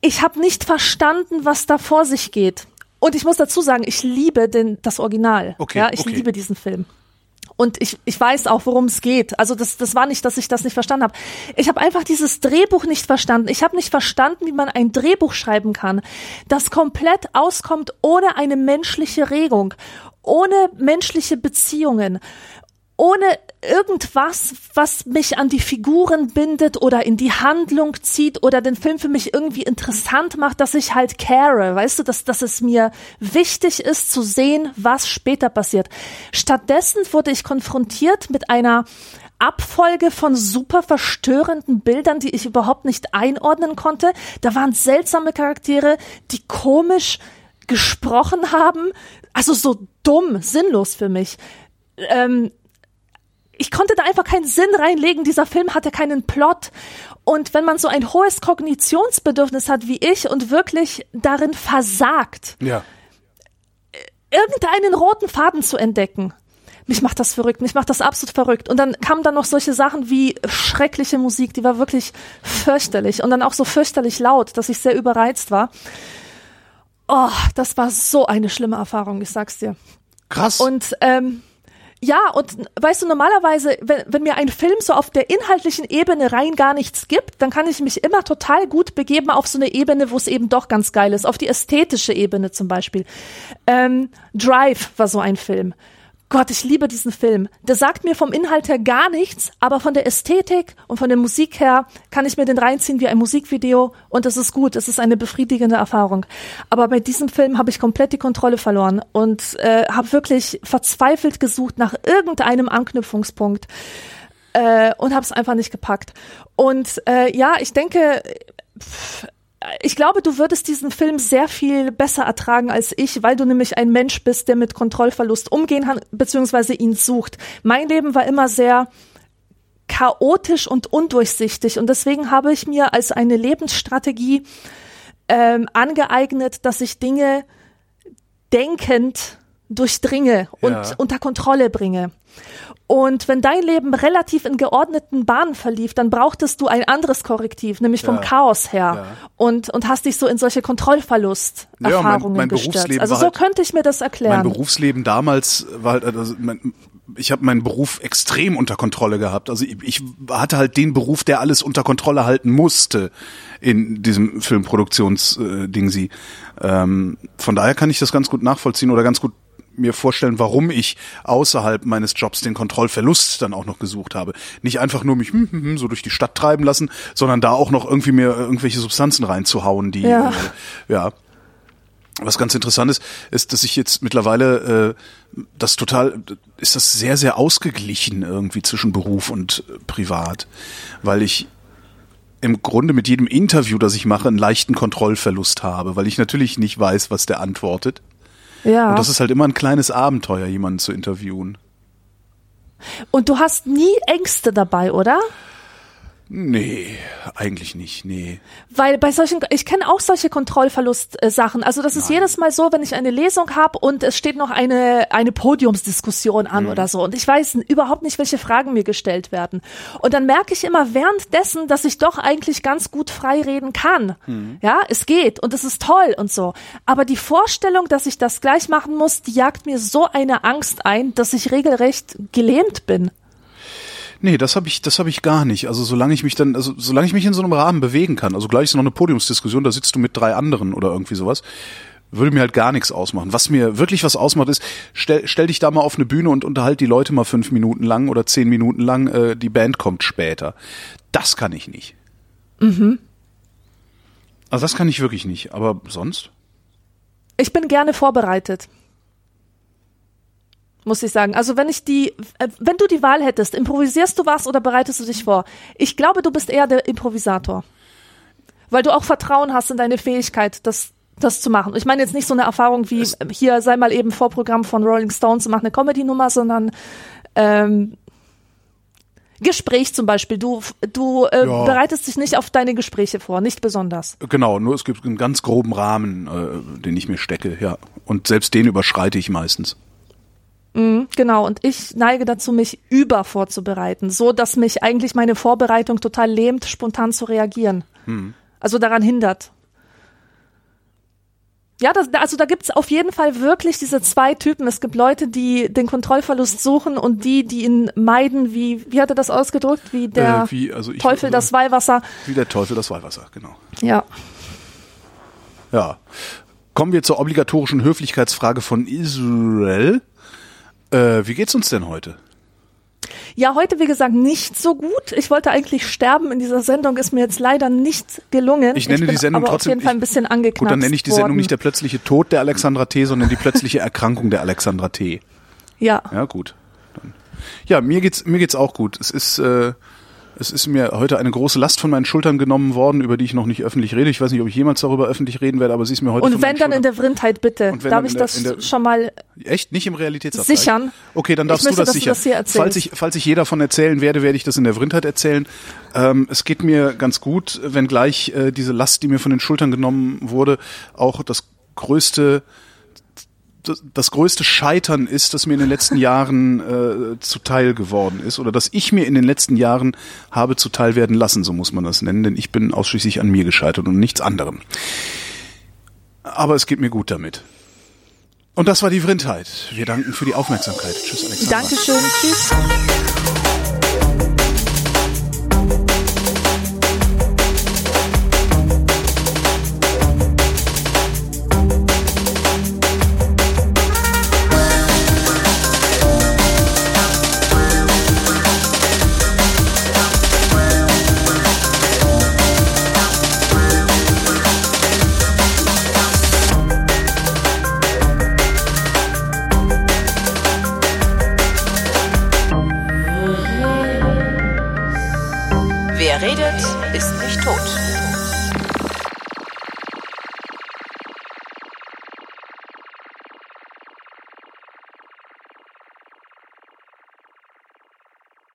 Ich habe nicht verstanden, was da vor sich geht. Und ich muss dazu sagen, ich liebe den, das Original. Okay, ja, ich okay. liebe diesen Film. Und ich, ich weiß auch, worum es geht. Also das, das war nicht, dass ich das nicht verstanden habe. Ich habe einfach dieses Drehbuch nicht verstanden. Ich habe nicht verstanden, wie man ein Drehbuch schreiben kann, das komplett auskommt ohne eine menschliche Regung, ohne menschliche Beziehungen, ohne irgendwas, was mich an die Figuren bindet oder in die Handlung zieht oder den Film für mich irgendwie interessant macht, dass ich halt care, weißt du, dass, dass es mir wichtig ist zu sehen, was später passiert. Stattdessen wurde ich konfrontiert mit einer Abfolge von super verstörenden Bildern, die ich überhaupt nicht einordnen konnte. Da waren seltsame Charaktere, die komisch gesprochen haben, also so dumm, sinnlos für mich. Ähm, ich konnte da einfach keinen Sinn reinlegen. Dieser Film hatte keinen Plot. Und wenn man so ein hohes Kognitionsbedürfnis hat wie ich und wirklich darin versagt, Ja. irgendeinen roten Faden zu entdecken, mich macht das verrückt, mich macht das absolut verrückt. Und dann kamen dann noch solche Sachen wie schreckliche Musik, die war wirklich fürchterlich und dann auch so fürchterlich laut, dass ich sehr überreizt war. Oh, das war so eine schlimme Erfahrung, ich sag's dir. Krass. Und ähm, ja, und weißt du, normalerweise, wenn, wenn mir ein Film so auf der inhaltlichen Ebene rein gar nichts gibt, dann kann ich mich immer total gut begeben auf so eine Ebene, wo es eben doch ganz geil ist, auf die ästhetische Ebene zum Beispiel. Ähm, Drive war so ein Film. Gott, ich liebe diesen Film. Der sagt mir vom Inhalt her gar nichts, aber von der Ästhetik und von der Musik her kann ich mir den reinziehen wie ein Musikvideo und das ist gut. Es ist eine befriedigende Erfahrung. Aber bei diesem Film habe ich komplett die Kontrolle verloren und äh, habe wirklich verzweifelt gesucht nach irgendeinem Anknüpfungspunkt äh, und habe es einfach nicht gepackt. Und äh, ja, ich denke, pff, ich glaube, du würdest diesen Film sehr viel besser ertragen als ich, weil du nämlich ein Mensch bist, der mit Kontrollverlust umgehen kann, beziehungsweise ihn sucht. Mein Leben war immer sehr chaotisch und undurchsichtig und deswegen habe ich mir als eine Lebensstrategie ähm, angeeignet, dass ich Dinge denkend durchdringe und Ja. unter Kontrolle bringe. Und wenn dein Leben relativ in geordneten Bahnen verlief, dann brauchtest du ein anderes Korrektiv, nämlich vom Ja. Chaos her. Ja. Und, und hast dich so in solche Kontrollverlust-Erfahrungen Ja, mein- mein gestürzt. Also so halt- könnte ich mir das mein erklären. Berufsleben damals war halt, also mein, ich habe meinen Beruf extrem unter Kontrolle gehabt. Also ich, ich hatte halt den Beruf, der alles unter Kontrolle halten musste in diesem Filmproduktionsding sie. Ähm, von daher kann ich das ganz gut nachvollziehen oder ganz gut mir vorstellen, warum ich außerhalb meines Jobs den Kontrollverlust dann auch noch gesucht habe. Nicht einfach nur mich hm, hm, hm, so durch die Stadt treiben lassen, sondern da auch noch irgendwie mir irgendwelche Substanzen reinzuhauen, die Ja. äh, ja was ganz interessant ist, ist, dass ich jetzt mittlerweile äh, das total ist das sehr sehr ausgeglichen irgendwie zwischen Beruf und äh, Privat, weil ich im Grunde mit jedem Interview, das ich mache, einen leichten Kontrollverlust habe, weil ich natürlich nicht weiß, was der antwortet. Ja. Und das ist halt immer ein kleines Abenteuer, jemanden zu interviewen. und du hast nie Ängste dabei, oder? Nee, eigentlich nicht, nee. Weil bei solchen, ich kenne auch solche Kontrollverlust-Sachen. Also das ist jedes Mal so, wenn ich eine Lesung habe und es steht noch eine, eine Podiumsdiskussion an oder so und ich weiß überhaupt nicht, welche Fragen mir gestellt werden. Und dann merke ich immer währenddessen, dass ich doch eigentlich ganz gut frei reden kann. Ja, es geht und es ist toll und so. Aber die Vorstellung, dass ich das gleich machen muss, die jagt mir so eine Angst ein, dass ich regelrecht gelähmt bin. Nee, das habe ich, das habe ich gar nicht. Also solange ich mich dann, also solange ich mich in so einem Rahmen bewegen kann, also gleich ist noch eine Podiumsdiskussion, da sitzt du mit drei anderen oder irgendwie sowas, würde mir halt gar nichts ausmachen. Was mir wirklich was ausmacht, ist, stell, stell dich da mal auf eine Bühne und unterhalt die Leute mal fünf Minuten lang oder zehn Minuten lang, äh, die Band kommt später. Das kann ich nicht. Mhm. Also das kann ich wirklich nicht, aber sonst? Ich bin gerne vorbereitet. Muss ich sagen. Also wenn ich die, äh, wenn du die Wahl hättest, improvisierst du was oder bereitest du dich vor? Ich glaube, du bist eher der Improvisator. Weil du auch Vertrauen hast in deine Fähigkeit, das, das zu machen. Ich meine jetzt nicht so eine Erfahrung wie äh, hier sei mal eben Vorprogramm von Rolling Stones und mach eine Comedy-Nummer, sondern ähm, Gespräch zum Beispiel. Du, du äh, Ja. bereitest dich nicht auf deine Gespräche vor, nicht besonders. Genau, nur es gibt einen ganz groben Rahmen, äh, den ich mir stecke, ja. Und selbst den überschreite ich meistens. Genau, und ich neige dazu, mich über vorzubereiten, so dass mich eigentlich meine Vorbereitung total lähmt, spontan zu reagieren. Also daran hindert. Ja, das, also da gibt's auf jeden Fall wirklich diese zwei Typen. Es gibt Leute, die den Kontrollverlust suchen und die, die ihn meiden, wie, wie hat er das ausgedrückt? Wie der Äh, wie, also ich, Teufel das Weihwasser. Wie der Teufel das Weihwasser, genau. Ja. Ja. Kommen wir zur obligatorischen Höflichkeitsfrage von Israel. Äh, wie geht's uns denn heute? Ja, heute, wie gesagt, nicht so gut. Ich wollte eigentlich sterben in dieser Sendung, ist mir jetzt leider nicht gelungen. Ich nenne bin die Sendung aber trotzdem- auf jeden Fall ein ich- bisschen angeknackst Gut, dann nenne ich die Sendung worden. nicht der plötzliche Tod der Alexandra T., sondern die plötzliche Erkrankung der Alexandra T. Ja. Ja, gut. Dann. Ja, mir geht's mir geht's auch gut. Es ist äh, es ist mir heute eine große Last von meinen Schultern genommen worden, über die ich noch nicht öffentlich rede. Ich weiß nicht, ob ich jemals darüber öffentlich reden werde, aber sie ist mir heute von Und wenn dann in der Vrindheit, bitte. Darf ich der- das der- schon mal Echt? Nicht im Realitätsabgleich? sichern? Okay, dann Ich darfst möchte, du das sichern. das falls, ich, falls ich je davon erzählen werde, werde ich das in der Vrindheit erzählen. Ähm, es geht mir ganz gut, wenngleich äh, diese Last, die mir von den Schultern genommen wurde, auch das größte das, größte Scheitern ist, das mir in den letzten Jahren äh, zuteil geworden ist oder dass ich mir in den letzten Jahren habe zuteil werden lassen, so muss man das nennen, denn ich bin ausschließlich an mir gescheitert und nichts anderem. Aber es geht mir gut damit. Und das war die Vrindheit. Wir danken für die Aufmerksamkeit. Tschüss, Alexander. Dankeschön. Tschüss.